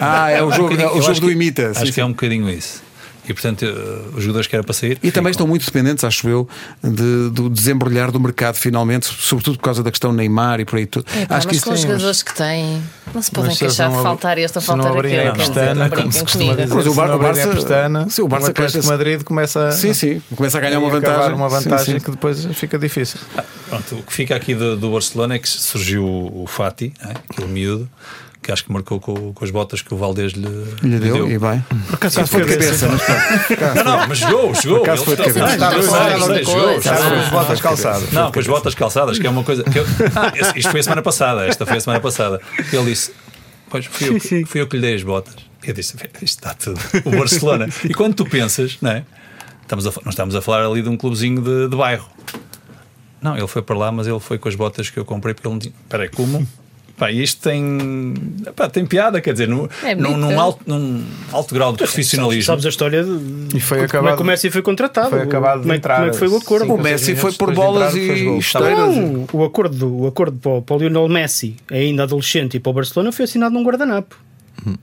Speaker 1: Ah, é o jogo, é o jogo do imita.
Speaker 3: Acho sim, que é um bocadinho isso e portanto eh, os jogadores que eram para sair.
Speaker 1: E ficam. também estão muito dependentes, acho eu, de, do desembrulhar do mercado finalmente, sobretudo por causa da questão Neymar e por aí tudo.
Speaker 4: É, pá,
Speaker 1: acho
Speaker 4: mas que com os jogadores que têm, não se podem queixar de faltar este ou faltar aquele. Pestana, como se costuma dizer.
Speaker 1: Mas o, Bar o Barça, pestana,
Speaker 5: sim, o Barça o Madrid começa,
Speaker 1: sim, sim, começa a ganhar uma vantagem,
Speaker 5: uma vantagem sim, sim. que depois fica difícil.
Speaker 3: Ah, pronto, o que fica aqui do, do Barcelona é que surgiu o Fati, é? aquele miúdo que acho que marcou com, com as botas que o Valdez lhe,
Speaker 1: lhe, deu, deu. E bem.
Speaker 2: Por acaso foi de cabeça,
Speaker 3: mas Não, não, mas jogou, jogou. Por
Speaker 1: foi de cabeça.
Speaker 3: Jogou,
Speaker 5: com as botas calçadas.
Speaker 3: Não, com as botas calçadas, que é uma coisa. Que eu, ah, isto foi a semana passada. Esta foi a semana passada. Ele disse: Pois fui eu, que, fui eu que lhe dei as botas. Eu disse: Isto está tudo. O Barcelona. E quando tu pensas, não é? Estamos a, nós estamos a falar ali de um clubezinho de, de bairro. Não, ele foi para lá, mas ele foi com as botas que eu comprei porque ele não tinha. Espera aí, como? Pá, isto tem, pá, tem piada, quer dizer, no, é num, num, alto, num alto grau de profissionalismo.
Speaker 2: Sabes a história de,
Speaker 1: e foi acabado, como
Speaker 2: é que o Messi foi contratado?
Speaker 5: Foi acabado
Speaker 2: como, é, como é que foi o acordo?
Speaker 1: Sim, o Messi foi por bolas e esteiras.
Speaker 2: Não, o acordo, o acordo para, para o Lionel Messi, ainda adolescente, e para o Barcelona foi assinado num guardanapo. Hum.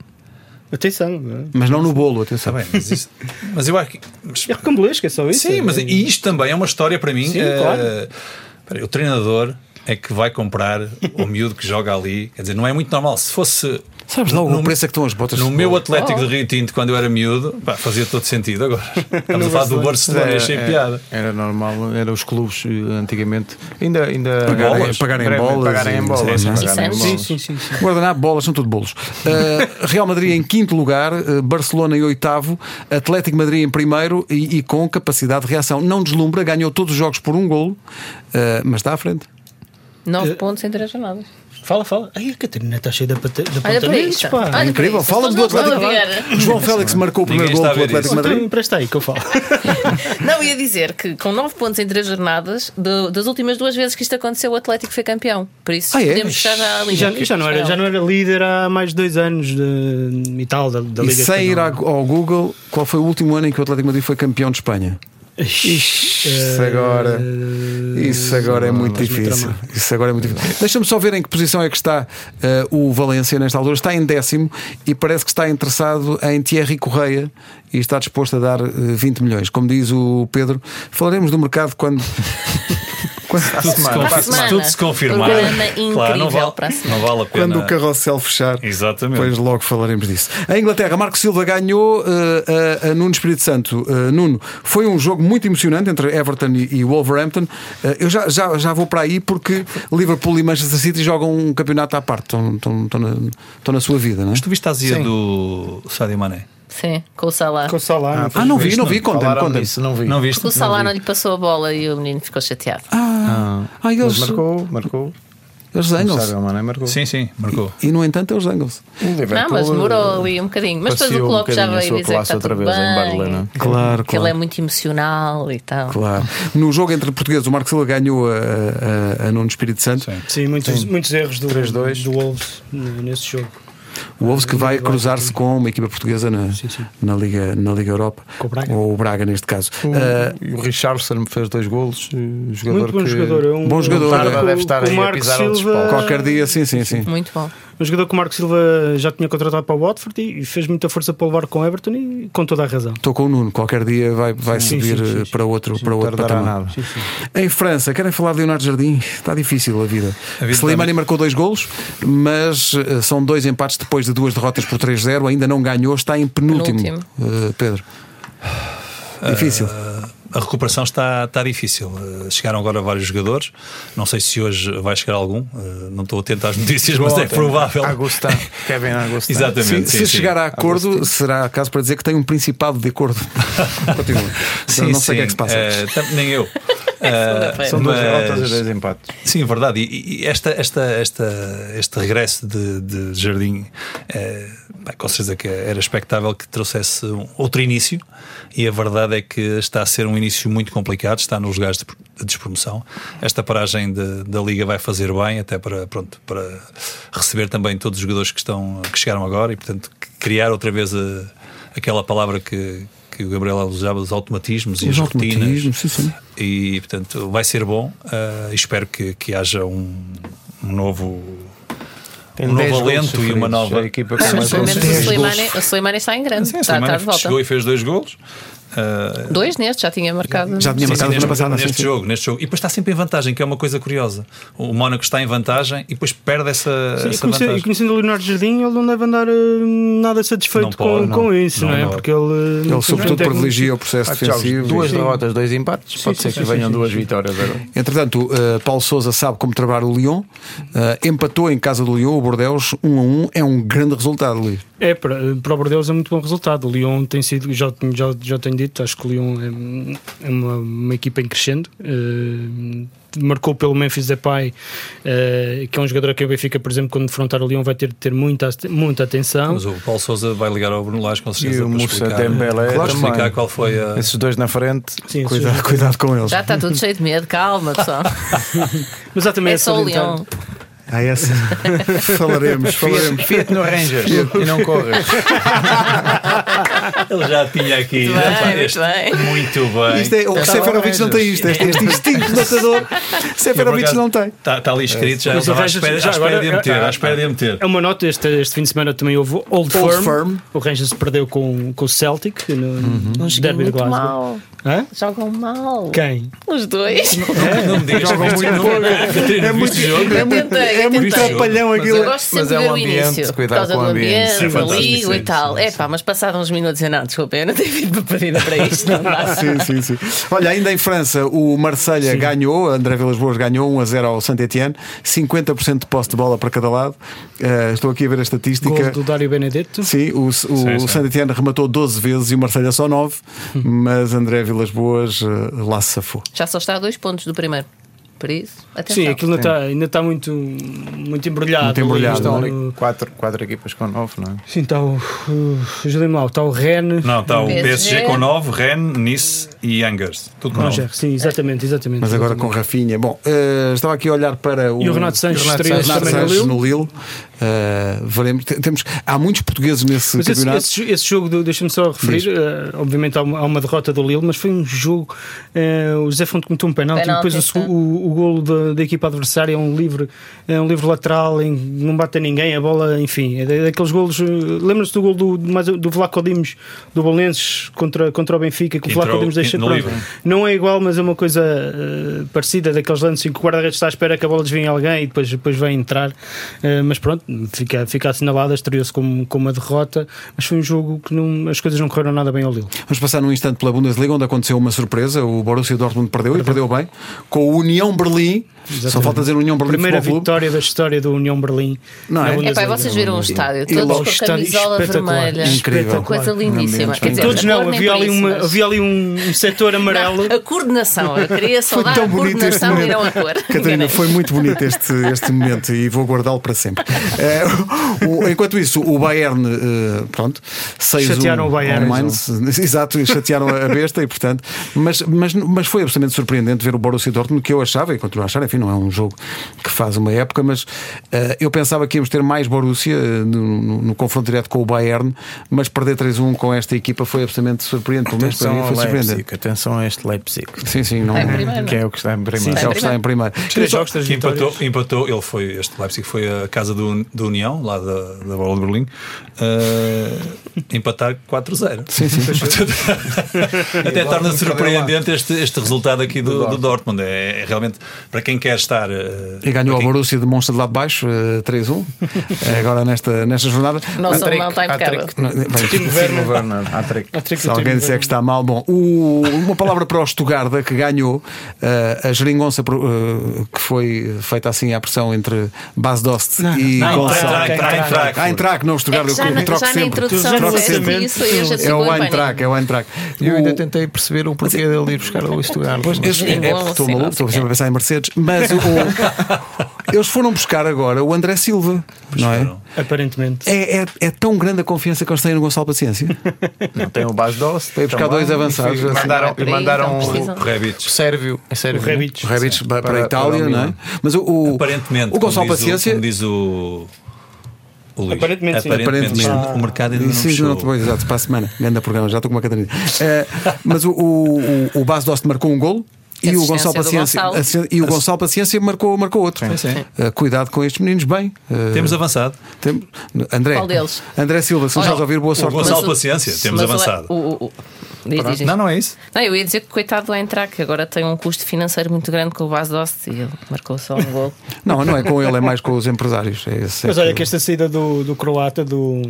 Speaker 2: Atenção, não é?
Speaker 1: mas não no bolo, atenção.
Speaker 3: Tá bem, mas, isso, mas eu acho que.
Speaker 2: Mas, é recambulesco, é só isso.
Speaker 3: Sim, mas e isto também é uma história para mim.
Speaker 2: Sim, uh, claro.
Speaker 3: Peraí, o treinador é que vai comprar o miúdo que joga ali. Quer dizer, não é muito normal. Se fosse.
Speaker 1: Sabes lá o preço é que estão as botas
Speaker 3: No meu Atlético oh. de Rio Tinto, quando eu era miúdo, pá, fazia todo sentido. Agora, estamos a falar do Barcelona, é, achei
Speaker 5: é,
Speaker 3: piada.
Speaker 5: Era normal, eram os clubes eh, antigamente ainda, ainda
Speaker 1: pagarem, bolas, pagarem em bolas.
Speaker 5: Pagarem em bolas.
Speaker 2: Sim, sim, sim.
Speaker 1: Guardanapo, bolas, são tudo bolos. Uh, Real Madrid em quinto lugar, uh, Barcelona em oitavo, Atlético Madrid em primeiro e, e, com capacidade de reação. Não deslumbra, ganhou todos os jogos por um golo, uh, mas está à frente.
Speaker 4: 9 uh, pontos em 3 jornadas.
Speaker 2: Fala, fala. Ai, a Catarina está cheia de, de apontamentos, pá.
Speaker 1: Olha incrível. Fala-me do Atlético Madrid. João Félix marcou o primeiro gol do Atlético Madrid.
Speaker 2: Então, empresta aí que eu falo.
Speaker 4: Não, ia dizer que com 9 pontos em 3 jornadas, de, das últimas duas vezes que isto aconteceu, o Atlético foi campeão. Por isso, ah, é? podemos fechar já a Liga.
Speaker 2: Já, já, não era, já não era líder há mais de dois anos de, e tal da, da Liga.
Speaker 1: E sem ir ao Google, qual foi o último ano em que o Atlético Madrid foi campeão de Espanha? Ixi, isso agora, isso agora é muito difícil. Isso agora é muito difícil. Deixa-me só ver em que posição é que está uh, o Valência nesta altura. Está em décimo e parece que está interessado em Thierry Correia e está disposto a dar uh, eh, 20 milhões. Como diz o Pedro, falaremos do mercado quando
Speaker 3: tudo, se, tudo se confirmar.
Speaker 4: Claro, não vale,
Speaker 3: não vale a pena.
Speaker 1: Quando o carrossel fechar,
Speaker 3: Exatamente.
Speaker 1: depois logo falaremos disso. A Inglaterra, Marco Silva ganhou uh, a, a Nuno Espírito Santo. Uh, Nuno, foi um jogo muito emocionante entre Everton e, e Wolverhampton. Uh, eu já, já, já vou para aí porque Liverpool e Manchester City jogam um campeonato à parte, estão, estão, estão, na, estão na sua vida, não é?
Speaker 3: Mas tu viste a azia do Sadio Mané?
Speaker 4: Sim, com o Salah.
Speaker 2: Com o Salah.
Speaker 1: Ah, não vi, não vi, contem-me, contem
Speaker 5: Isso, não vi.
Speaker 3: Não viste?
Speaker 4: Porque o Salah não, lhe passou a bola e o menino ficou chateado.
Speaker 1: Ah, ah,
Speaker 5: Mas
Speaker 1: eles,
Speaker 5: marcou, marcou.
Speaker 1: eles zangam-se.
Speaker 5: marcou.
Speaker 3: Sim, sim, marcou.
Speaker 1: E no entanto, eles zangam-se.
Speaker 4: Não, mas demorou ali um bocadinho. Mas depois o
Speaker 5: um
Speaker 4: Klopp já
Speaker 5: bocadinho a
Speaker 4: veio dizer que está
Speaker 5: outra
Speaker 4: tudo
Speaker 5: vez em
Speaker 4: bem.
Speaker 5: Barcelona.
Speaker 1: Claro,
Speaker 4: Que ele é muito emocional e tal.
Speaker 1: Claro. No jogo entre portugueses, o Marco Silva ganhou a, a, a Nuno Espírito Santo.
Speaker 3: Sim.
Speaker 2: Sim, muitos, muitos erros do,
Speaker 5: 3-2.
Speaker 2: do Wolves nesse jogo.
Speaker 1: O Wolves que vai cruzar-se com uma equipa portuguesa na,
Speaker 2: Sim, sim.
Speaker 1: na, Liga, na Liga Europa.
Speaker 2: Com o Braga.
Speaker 1: Ou o Braga, neste caso.
Speaker 5: O, e o Richardson fez dois golos. eh, Jogador
Speaker 2: Muito bom
Speaker 5: que
Speaker 2: jogador. É um,
Speaker 1: Bom jogador,
Speaker 2: cara
Speaker 1: é.
Speaker 5: Deve estar
Speaker 2: com o
Speaker 5: aí a
Speaker 2: Marco
Speaker 5: pisar outros
Speaker 2: Silva-
Speaker 1: qualquer dia, sim, sim, sim.
Speaker 4: Muito bom.
Speaker 2: Um jogador que o Marco Silva já tinha contratado para o Watford e fez muita força para o levar com o Everton e com toda a razão.
Speaker 1: Estou com o Nuno, qualquer dia vai, vai
Speaker 2: Sim,
Speaker 1: subir
Speaker 2: sim, sim,
Speaker 1: eh,
Speaker 2: sim.
Speaker 1: para outro, para outro patamar.
Speaker 5: nada.
Speaker 1: Em França, querem falar de Leonardo Jardim? Está difícil a vida.
Speaker 3: A vida
Speaker 1: Slimani
Speaker 3: está-
Speaker 1: marcou dois golos, mas eh, são dois empates depois de duas derrotas por 3-0. Ainda não ganhou, está em penúltimo.
Speaker 4: Penúltimo.
Speaker 1: Eh, Pedro. Difícil.
Speaker 3: Uh, a recuperação está, está difícil. Uh, chegaram agora vários jogadores. Não sei se hoje vai chegar algum. Uh, não estou atento às notícias, mas é provável.
Speaker 5: Agostin, Kevin Agostin.
Speaker 3: Exatamente.
Speaker 1: Se,
Speaker 3: sim,
Speaker 1: se
Speaker 3: sim.
Speaker 1: chegar a acordo, será caso para dizer que tem um principado de acordo. Continua.
Speaker 3: Sim,
Speaker 1: não sei o que é que se passa.
Speaker 3: Uh, tam- nem eu.
Speaker 4: Segunda-feira.
Speaker 5: São duas derrotas e dois empates.
Speaker 3: Sim, verdade. E, e esta, esta, esta, este regresso de, de Jardim, eh, bem, com certeza que era expectável que trouxesse um- outro início. E a verdade é que está a ser um início muito complicado. Está nos lugares de, de despromoção. Esta paragem de- da Liga vai fazer bem, até para, pronto, para receber também todos os jogadores que, estão, que chegaram agora e, portanto, criar outra vez a- aquela palavra que. Que o Gabriel usava, os automatismos e
Speaker 1: Os
Speaker 3: as rotinas.
Speaker 1: sim, sim.
Speaker 3: E portanto vai ser bom. uh, espero que, que haja um, um novo.
Speaker 5: Tem
Speaker 3: um
Speaker 5: 10
Speaker 3: novo alento e uma nova.
Speaker 5: A equipa com mais
Speaker 4: o
Speaker 1: 10
Speaker 4: Slimani, está em grande.
Speaker 3: Sim,
Speaker 4: está, está de volta.
Speaker 3: chegou e fez dois golos. Uh,
Speaker 4: Dois neste, já tinha marcado.
Speaker 1: Já tinha
Speaker 3: Sim,
Speaker 1: marcado
Speaker 3: sim,
Speaker 1: semana
Speaker 3: neste,
Speaker 1: passada.
Speaker 3: neste
Speaker 1: sim, sim.
Speaker 3: jogo, neste jogo. E depois está sempre em vantagem, que é uma coisa curiosa. O Mónaco está em vantagem e depois perde essa,
Speaker 2: Sim, e,
Speaker 3: essa
Speaker 2: conhecendo, e
Speaker 3: vantagem.
Speaker 2: conhecendo o Leonardo Jardim, ele não deve andar eh, nada satisfeito
Speaker 3: Não
Speaker 2: com,
Speaker 3: pode,
Speaker 2: com
Speaker 3: não.
Speaker 2: isso, não,
Speaker 3: Não,
Speaker 2: é?
Speaker 3: não.
Speaker 2: Porque ele.
Speaker 1: Ele,
Speaker 2: não
Speaker 1: sobretudo, privilegia o processo
Speaker 5: jogos,
Speaker 1: defensivo.
Speaker 5: duas
Speaker 1: e-
Speaker 5: derrotas, dois empates. Pode
Speaker 2: sim,
Speaker 5: ser
Speaker 2: sim,
Speaker 5: que
Speaker 2: sim,
Speaker 5: venham
Speaker 2: sim,
Speaker 5: duas
Speaker 2: sim.
Speaker 5: vitórias. agora.
Speaker 1: Entretanto, uh, Paulo Souza sabe como trabalhar o Lyon, uh, empatou em casa do Lyon, o Bordeaux, 1 a 1. É um grande resultado, Luís.
Speaker 2: É, para, para o Bordeaux é muito bom resultado. O Lyon tem sido, já, já, já tenho dito, acho que o Lyon é, é uma, uma equipa em crescendo. eh, marcou pelo Memphis Depay, eh, que é um jogador que o Benfica, por exemplo, quando defrontar o Lyon, vai ter de ter muita, muita atenção.
Speaker 3: Mas o Paulo Souza vai ligar ao Bruno Lage com certeza
Speaker 5: E o
Speaker 3: para
Speaker 5: Moussa Dembélé
Speaker 3: para
Speaker 5: também.
Speaker 3: explicar qual foi a.
Speaker 5: Esses dois na frente.
Speaker 2: Sim,
Speaker 1: Cuidado, cuidado com eles.
Speaker 4: Já está tudo cheio de medo, calma, pessoal.
Speaker 2: Mas há também
Speaker 4: É
Speaker 2: essa
Speaker 4: só o Leão.
Speaker 1: Ah, essa. falaremos, falaremos.
Speaker 5: Fiat, Fiat no Rangers e não corres.
Speaker 3: Ele já tinha aqui.
Speaker 4: Muito
Speaker 3: já
Speaker 4: bem,
Speaker 3: este-
Speaker 4: bem.
Speaker 3: Muito bem.
Speaker 1: Isto é, o Seferovic não tem isto, este, este instinto matador. Seferovic não tem.
Speaker 3: Está, está ali escrito, já,
Speaker 2: o
Speaker 3: à espera,
Speaker 2: já
Speaker 3: à espera
Speaker 2: agora-
Speaker 3: de a meter.
Speaker 2: ah,
Speaker 3: À espera de meter.
Speaker 2: É uma nota, este, este fim de semana também houve Old,
Speaker 1: Old
Speaker 2: Firm.
Speaker 1: Firm.
Speaker 2: O Rangers perdeu com, com o Celtic no, no
Speaker 4: Joguem
Speaker 2: derby de Glasgow.
Speaker 4: mal.
Speaker 2: Hã?
Speaker 4: Jogam mal.
Speaker 2: Quem?
Speaker 4: Os dois.
Speaker 3: Não me digas
Speaker 1: Jogam muito pouco. É muito-
Speaker 3: o jogo?
Speaker 1: É muito trapalhão
Speaker 4: Mas
Speaker 1: aquilo.
Speaker 4: eu gosto sempre
Speaker 5: Mas
Speaker 4: de
Speaker 5: é
Speaker 4: ver
Speaker 5: o
Speaker 4: o início. Por causa
Speaker 5: com
Speaker 4: do
Speaker 5: o ambiente.
Speaker 3: É
Speaker 4: ali
Speaker 3: sim,
Speaker 4: e tal.
Speaker 3: sim,
Speaker 4: É pá, mas passados uns minutos eu não, desculpa, eu não tenho vindo preparada para isto. Não dá.
Speaker 1: Sim, sim, sim. Olha, ainda em França, o Marselha ganhou, André Vilas Boas ganhou 1 a 0 ao Saint-Etienne, 50% de posse de bola para cada lado. Uh, estou aqui a ver a estatística.
Speaker 2: Gol do Dário Benedetto.
Speaker 1: Sim, o, o
Speaker 3: sim.
Speaker 1: Saint-Etienne rematou 12 vezes e o Marselha só 9, mas André Vilas Boas uh, lá se safou.
Speaker 4: Já só está a dois pontos do primeiro. Por isso, atenção.
Speaker 2: Sim, aquilo ainda está, ainda está muito, muito embrulhado.
Speaker 1: Muito embrulhado.
Speaker 5: Estão
Speaker 2: Está
Speaker 5: ali quatro, quatro equipas com nove, não é?
Speaker 2: Sim, está o. Ajuda-me lá, está o Rennes.
Speaker 3: Não, está o
Speaker 4: PSG.
Speaker 3: PSG com 9, Rennes, Nice e Angers. Tudo com
Speaker 2: Não,
Speaker 3: 9.
Speaker 2: já, sim, exatamente, exatamente.
Speaker 1: Mas agora com Rafinha. Bom, uh, estava aqui a olhar para o.
Speaker 2: E o Renato Sanches
Speaker 5: Renato Sanches
Speaker 1: Sanches
Speaker 2: Lille.
Speaker 1: no Lille. Uh, veremos. Tem- Temos, há muitos portugueses nesse
Speaker 2: Mas esse,
Speaker 1: campeonato.
Speaker 2: esse, esse jogo, do- deixa-me só referir, eh, obviamente há uma, há uma derrota do Lille, mas foi um jogo. eh, o José Fonte cometeu um penalti, e
Speaker 4: Penalti,
Speaker 2: depois o, o golo da, da equipa adversária é um livre, é um livre lateral, em, não bate a ninguém, a bola, enfim, é daqueles golos. Eh, lembra-se do gol do, do, do Vlaco Dimos, do Bolenses contra, contra o Benfica, que o Vlaco Dimos deixa pronto. Não é igual, mas é uma coisa uh, parecida, daqueles lances em que o guarda-redes está à espera que a bola desvie alguém e depois, depois vai entrar. Uh, mas pronto, fica, fica assinalada, estreou-se como, como uma derrota, mas foi um jogo que não, as coisas não correram nada bem ao Lille.
Speaker 1: Vamos passar num instante pela Bundesliga, onde aconteceu uma surpresa. O Borussia Dortmund perdeu e perdeu bem, com o União Berlim Exatamente. Só falta dizer União Berlim.
Speaker 2: Primeira vitória da história do União Berlim.
Speaker 4: Não é? É pá, vocês viram o estádio, todos com a camisola vermelha. Incrível. Coisa lindíssima.
Speaker 2: Quer dizer, todos não, havia ali, uma, havia ali um, um setor amarelo.
Speaker 4: Não, a coordenação, eu queria saudar a coordenação e não a cor.
Speaker 1: Catarina, foi muito bonito este, este momento e vou guardá-lo para sempre. Uh, o, enquanto isso, o Bayern, uh, pronto, 6
Speaker 2: Chatearam o Bayern.
Speaker 1: Mainz, exato, chatearam a besta e portanto, mas, mas, mas foi absolutamente surpreendente ver o Borussia Dortmund, que eu achava e continuo a achar, enfim, não é um jogo que faz uma época, mas uh, eu pensava que íamos ter mais Borussia uh, no, no, no, confronto direto com o Bayern, mas perder 3-1 com esta equipa foi absolutamente surpreendente. Pelo menos para mim foi surpreendente.
Speaker 5: Atenção a este Leipzig.
Speaker 1: Sim, sim, não,
Speaker 4: é
Speaker 5: que é o que está em primeiro.
Speaker 1: Sim, é o que está em primeiro.
Speaker 3: Três jogos, três que empatou, empatou, ele foi, este Leipzig foi a casa do, do União, lá da, da Bola de Berlim, uh, empatar 4-0.
Speaker 1: Sim, sim.
Speaker 3: Até torna surpreendente este, este resultado aqui do, do Dortmund. É, é realmente para quem quer estar. Uh,
Speaker 1: e ganhou quem... a Borussia de Monstro de lá de baixo, uh, 3-1, agora nesta, nesta jornada.
Speaker 4: Nossa, não está impecável.
Speaker 1: Se alguém disser que está mal, bom. O, uma palavra para o Stuttgart que ganhou uh, a geringonça uh, que foi feita assim à pressão entre Bas Dost não, e Gonçalo.
Speaker 3: Ah,
Speaker 1: Eintracht, não o Stuttgart,
Speaker 4: é eu troco sempre. Troco sempre. Isso,
Speaker 1: é o Eintracht, é o Eintracht.
Speaker 5: Eu ainda tentei perceber o porquê dele ir buscar o Stuttgart.
Speaker 1: Pois, é, porque estou maluco, estou sempre a pensar em Mercedes, mas o, eles foram buscar agora o André Silva, não é?
Speaker 2: Aparentemente.
Speaker 1: É, é, é, tão grande a confiança que eles têm no Gonçalo Paciência.
Speaker 5: Não tem o Bas Doce.
Speaker 1: Tem buscar dois avançados.
Speaker 5: E mandaram, e mandaram o Rebic. Sérvio.
Speaker 2: É Sérvio. O Rebic.
Speaker 1: O Rebic para, para, a Itália, não é? Mas o, o,
Speaker 3: Aparentemente,
Speaker 1: o Gonçalo Paciência.
Speaker 3: Como diz o.
Speaker 2: O Luís. Aparentemente, sim.
Speaker 3: Aparentemente, o mercado ainda não sim, fechou. Não,
Speaker 1: depois, exato, para a semana. Grande programa, já estou com uma catarina. Uh, mas o, o, o, o Bas Dost marcou um golo e o Gonçalo Paciência e o Gonçalo Paciência marcou, marcou outro. Sim, sim. Uh, cuidado com estes meninos, bem.
Speaker 3: Uh, temos avançado.
Speaker 1: Tem, André,
Speaker 4: Qual deles?
Speaker 1: André Silva, se nos estás a ouvir, boa sorte.
Speaker 3: O Gonçalo Paciência, temos avançado. O, o,
Speaker 1: Diz, diz, diz. Não, não é isso.
Speaker 4: Não, eu ia dizer que coitado do entrar, que agora tem um custo financeiro muito grande com o base Dost e ele marcou só um gol.
Speaker 1: não, não é com ele, é mais com os empresários. É
Speaker 2: esse, Mas é olha que... que esta saída do, do croata, do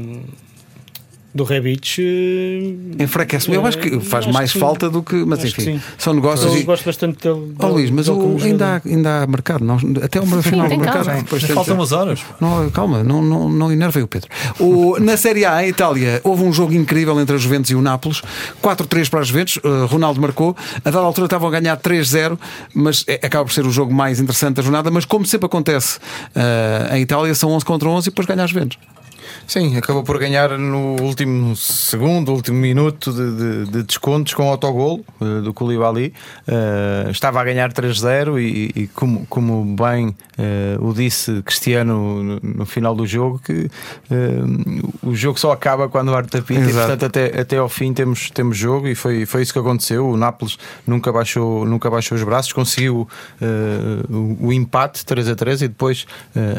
Speaker 2: do Rebic
Speaker 1: eh, enfraquece-me. Eu acho que faz acho mais que falta do que. Mas enfim, que são negócios.
Speaker 2: Eu e... gosto bastante dele.
Speaker 1: Oh, Luís, mas o, ainda, há, ainda há mercado, não, até uma sim, final do mercado.
Speaker 3: Faltam umas horas.
Speaker 1: Não, calma, não, não, não enervem o Pedro. O, na Série A, em Itália, houve um jogo incrível entre a Juventus e o Nápoles. 4-3 para a Juventus, uh, Ronaldo marcou. A dada altura estavam a ganhar 3-0, mas é, acaba por ser o jogo mais interessante da jornada. Mas como sempre acontece uh, em Itália, são 11 contra 11 e depois ganha a Juventus.
Speaker 5: Sim, acabou por ganhar no último segundo, último minuto de, de, de descontos com o autogolo uh, do Koulibaly. Uh, estava a ganhar 3-0 e, e, como, como bem uh, o disse Cristiano no, no, final do jogo, que o jogo só acaba quando o árbitro apita e portanto até, até ao fim temos, temos jogo e foi, foi isso que aconteceu. O Nápoles nunca baixou, nunca baixou os braços, conseguiu o, o, empate 3 a 3 e depois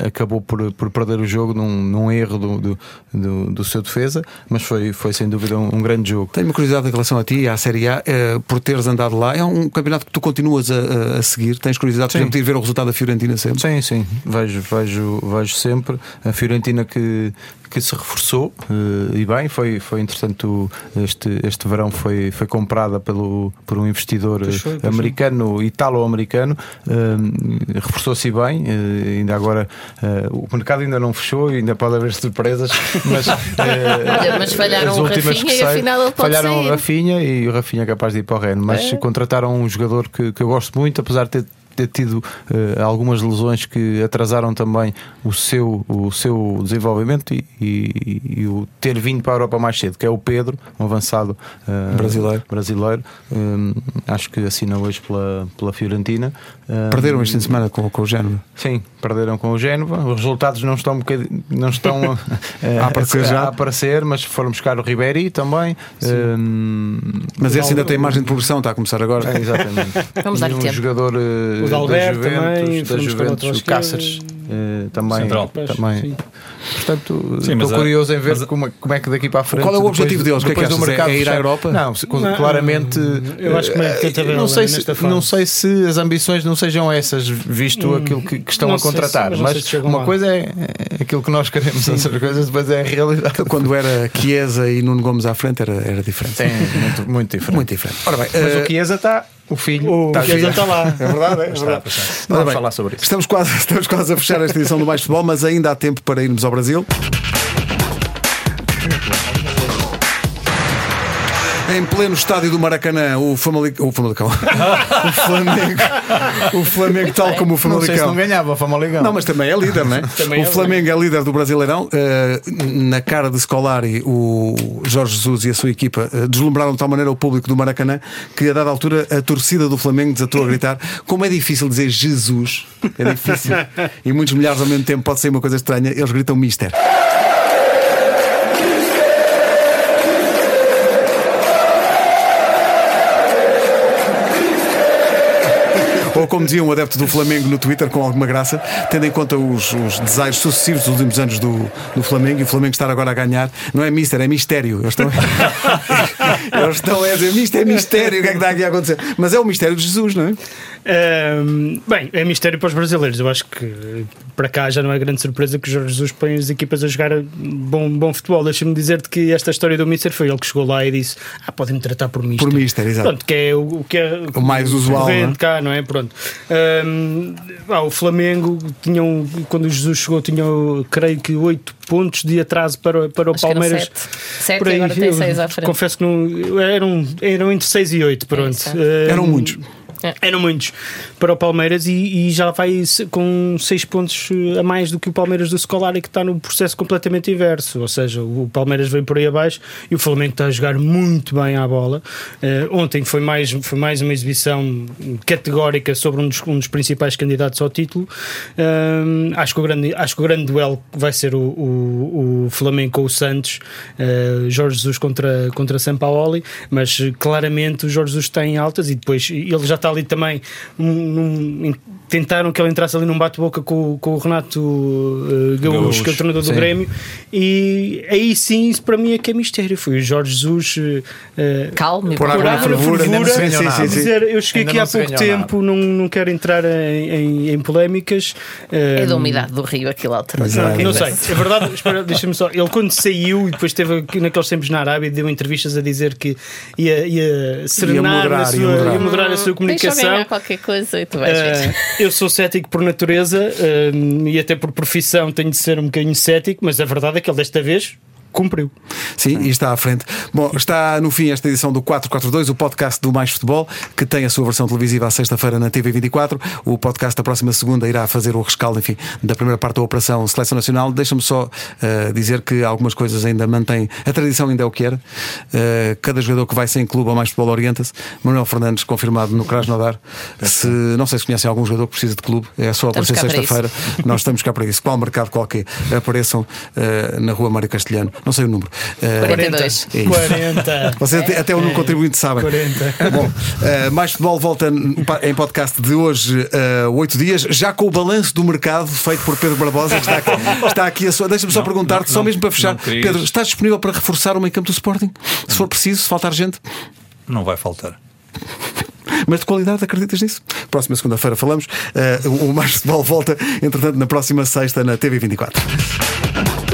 Speaker 5: acabou por, por perder o jogo num, num erro do, do do, do, seu defesa, mas foi, foi sem dúvida um, um, grande jogo.
Speaker 1: Tenho uma curiosidade em relação a ti e à Série A, eh, por teres andado lá. É um campeonato que tu continuas a, a seguir. Tens curiosidade, por exemplo, de ir ver o resultado da Fiorentina sempre?
Speaker 5: Sim, sim. Vejo, vejo, vejo sempre. A Fiorentina que, que se reforçou uh, e bem, foi, foi interessante este, este verão foi, foi comprada pelo, por um investidor deixou, americano, italo-americano, reforçou-se bem, ainda agora o mercado ainda não fechou, ainda pode haver surpresas, mas,
Speaker 4: mas falharam as últimas o Rafinha que e afinal ele pode
Speaker 5: falharam
Speaker 4: sair.
Speaker 5: o Rafinha e o Rafinha é capaz de ir para o Rennes, mas é? contrataram um jogador que, que eu gosto muito, apesar de ter ter tido uh, algumas lesões que atrasaram também o seu, o seu desenvolvimento e, e, e, o ter vindo para a Europa mais cedo, que é o Pedro, um avançado uh,
Speaker 1: brasileiro.
Speaker 5: brasileiro. Um, acho que assina hoje pela, pela Fiorentina.
Speaker 1: Um, perderam este fim de semana com, com o Génova?
Speaker 5: Sim, perderam com o Génova. Os resultados não estão, um não estão uh,
Speaker 1: a, aparecer a, já.
Speaker 5: a aparecer, mas foram buscar o Ribéry também.
Speaker 1: mas esse ainda tem margem de progressão, está a começar agora.
Speaker 5: É, exatamente.
Speaker 4: Vamos dar
Speaker 5: um
Speaker 4: tempo.
Speaker 5: jogador
Speaker 2: o Dalberto também,
Speaker 5: da Juventus, o Cáceres uh, também.
Speaker 3: Central.
Speaker 5: também. Sim. Portanto, sim, estou curioso em ver como, como, é que daqui para a frente.
Speaker 1: Qual é o objetivo depois, deles? Depois que é, que do mercado é ir à Europa?
Speaker 5: Não, não claramente.
Speaker 2: Eu acho que
Speaker 5: uh, não, sei se, não sei se as ambições não sejam essas, visto hum, aquilo que, que estão a contratar. Se, mas, mas uma lá. coisa é, é, aquilo que nós queremos, outras coisas depois é a realidade.
Speaker 1: Quando era Chiesa e Nuno Gomes à frente era, era diferente.
Speaker 5: Sim, muito, muito diferente.
Speaker 1: Muito diferente.
Speaker 5: Ora bem, mas uh, o Chiesa está. O filho
Speaker 2: o
Speaker 5: está,
Speaker 2: Chiesa está lá.
Speaker 1: É verdade, é verdade.
Speaker 5: Vamos falar sobre isso.
Speaker 1: Estamos quase, estamos quase a fechar esta edição do Mais Futebol, mas ainda há tempo para irmos ao Brasil. Em pleno estádio do Maracanã, o Famalicão. O Famalicão. o Flamengo. O Flamengo, tal como o Famalicão. Não sei se
Speaker 5: não ganhava o Famalicão.
Speaker 1: Não, mas também é líder, não é? o é Flamengo é líder do Brasileirão. Uh, na cara de Scolari, o Jorge Jesus e a sua equipa uh, deslumbraram de tal maneira o público do Maracanã que, a dada altura, a torcida do Flamengo desatou a gritar. Como é difícil dizer Jesus, é difícil. e muitos milhares ao mesmo tempo pode ser uma coisa estranha, eles gritam Mister. Ou como dizia um adepto do Flamengo no Twitter, com alguma graça, tendo em conta os, os sucessivos dos últimos anos do, do Flamengo e o Flamengo estar agora a ganhar, não é mister, é mistério. Eles estão, eles estão a dizer isto é mistério, o que é que está aqui a acontecer? Mas é o mistério de Jesus, não é?
Speaker 2: Um, bem, é mistério para os brasileiros. Eu acho que para cá já não é grande surpresa que o Jorge Jesus põe as equipas a jogar bom, bom futebol. Deixa-me dizer-te que esta história do Mister foi ele que chegou lá e disse: Ah, podem-me tratar por Mister.
Speaker 1: Por Mister, exato.
Speaker 2: Pronto, que é o, o que é
Speaker 1: o mais usual. Não é?
Speaker 2: cá, não é? Pronto. Um, ah, o Flamengo tinham, quando o Jesus chegou, tinham, creio que, 8 pontos de atraso para, para o Palmeiras.
Speaker 4: 7 e agora tem 6 à frente.
Speaker 2: Confesso que não, eram, eram entre 6 e 8, pronto.
Speaker 1: É, eram muitos.
Speaker 2: É. Eram muitos para o Palmeiras e, e, já vai com 6 pontos a mais do que o Palmeiras do Scolari, que está no processo completamente inverso. Ou seja, o Palmeiras vem por aí abaixo e o Flamengo está a jogar muito bem à bola. Uh, ontem foi mais, foi mais uma exibição categórica sobre um dos, um dos principais candidatos ao título. Uh, acho, que o grande, acho que o grande duelo vai ser o, o, o Flamengo com o Santos, uh, Jorge Jesus contra, contra Sampaoli, mas claramente o Jorge Jesus está em altas e depois ele já está ali também num, tentaram que ele entrasse ali num bate-boca com, com o Renato uh, Gaúcho, que é o treinador do sim. Grêmio, e aí sim, isso para mim é que é mistério. Foi o Jorge Jesus uh,
Speaker 4: calmo,
Speaker 2: por água fervura, fervura sim, sim, sim, dizer, eu cheguei ainda aqui há pouco tempo, não, não quero entrar em, em, em polémicas.
Speaker 4: Uh, é da umidade do rio aquilo altura.
Speaker 2: Não, não sei, é verdade, deixa-me só. Ele quando saiu e depois esteve naqueles tempos na Arábia, deu entrevistas a dizer que ia, ia serenar, ia moderar, a, sua, ia moderar. Ia moderar a sua comunicação. Deixa
Speaker 4: ganhar qualquer coisa e tu vais ver.
Speaker 2: Eu sou cético por natureza um, e até por profissão tenho de ser um bocadinho cético, mas a verdade é que ele desta vez cumpriu.
Speaker 1: Sim, e está à frente. Bom, está no fim esta edição do 442, o podcast do Mais Futebol, que tem a sua versão televisiva à sexta-feira na TV24. O podcast da próxima segunda irá fazer o rescaldo, enfim, da primeira parte da Operação Seleção Nacional. Deixa-me só uh, dizer que algumas coisas ainda mantêm. A tradição ainda é o que era. Uh, cada jogador que vai sem clube ao Mais Futebol orienta-se. Manuel Fernandes, confirmado no Krasnodar. Se, não sei se conhecem algum jogador que precisa de clube, é só aparecer sexta-feira. Nós estamos cá para isso. Qual mercado qualquer apareçam uh, na Rua Mário Castelhano não sei o número.
Speaker 4: Uh, 42.
Speaker 2: É 40.
Speaker 1: Vocês até, até o número contribuinte sabem.
Speaker 2: 40.
Speaker 1: Bom, uh, mais futebol volta em podcast de hoje, uh, 8 dias, já com o balanço do mercado feito por Pedro Barbosa, que está aqui, está aqui a sua. Deixa-me só perguntar-te, só mesmo para fechar. Pedro, estás disponível para reforçar o meio campo do Sporting? Se for preciso, se faltar gente?
Speaker 3: Não vai faltar.
Speaker 1: Mas de qualidade, acreditas nisso? Próxima segunda-feira falamos. Uh, o Mais Futebol volta, entretanto, na próxima sexta na TV24.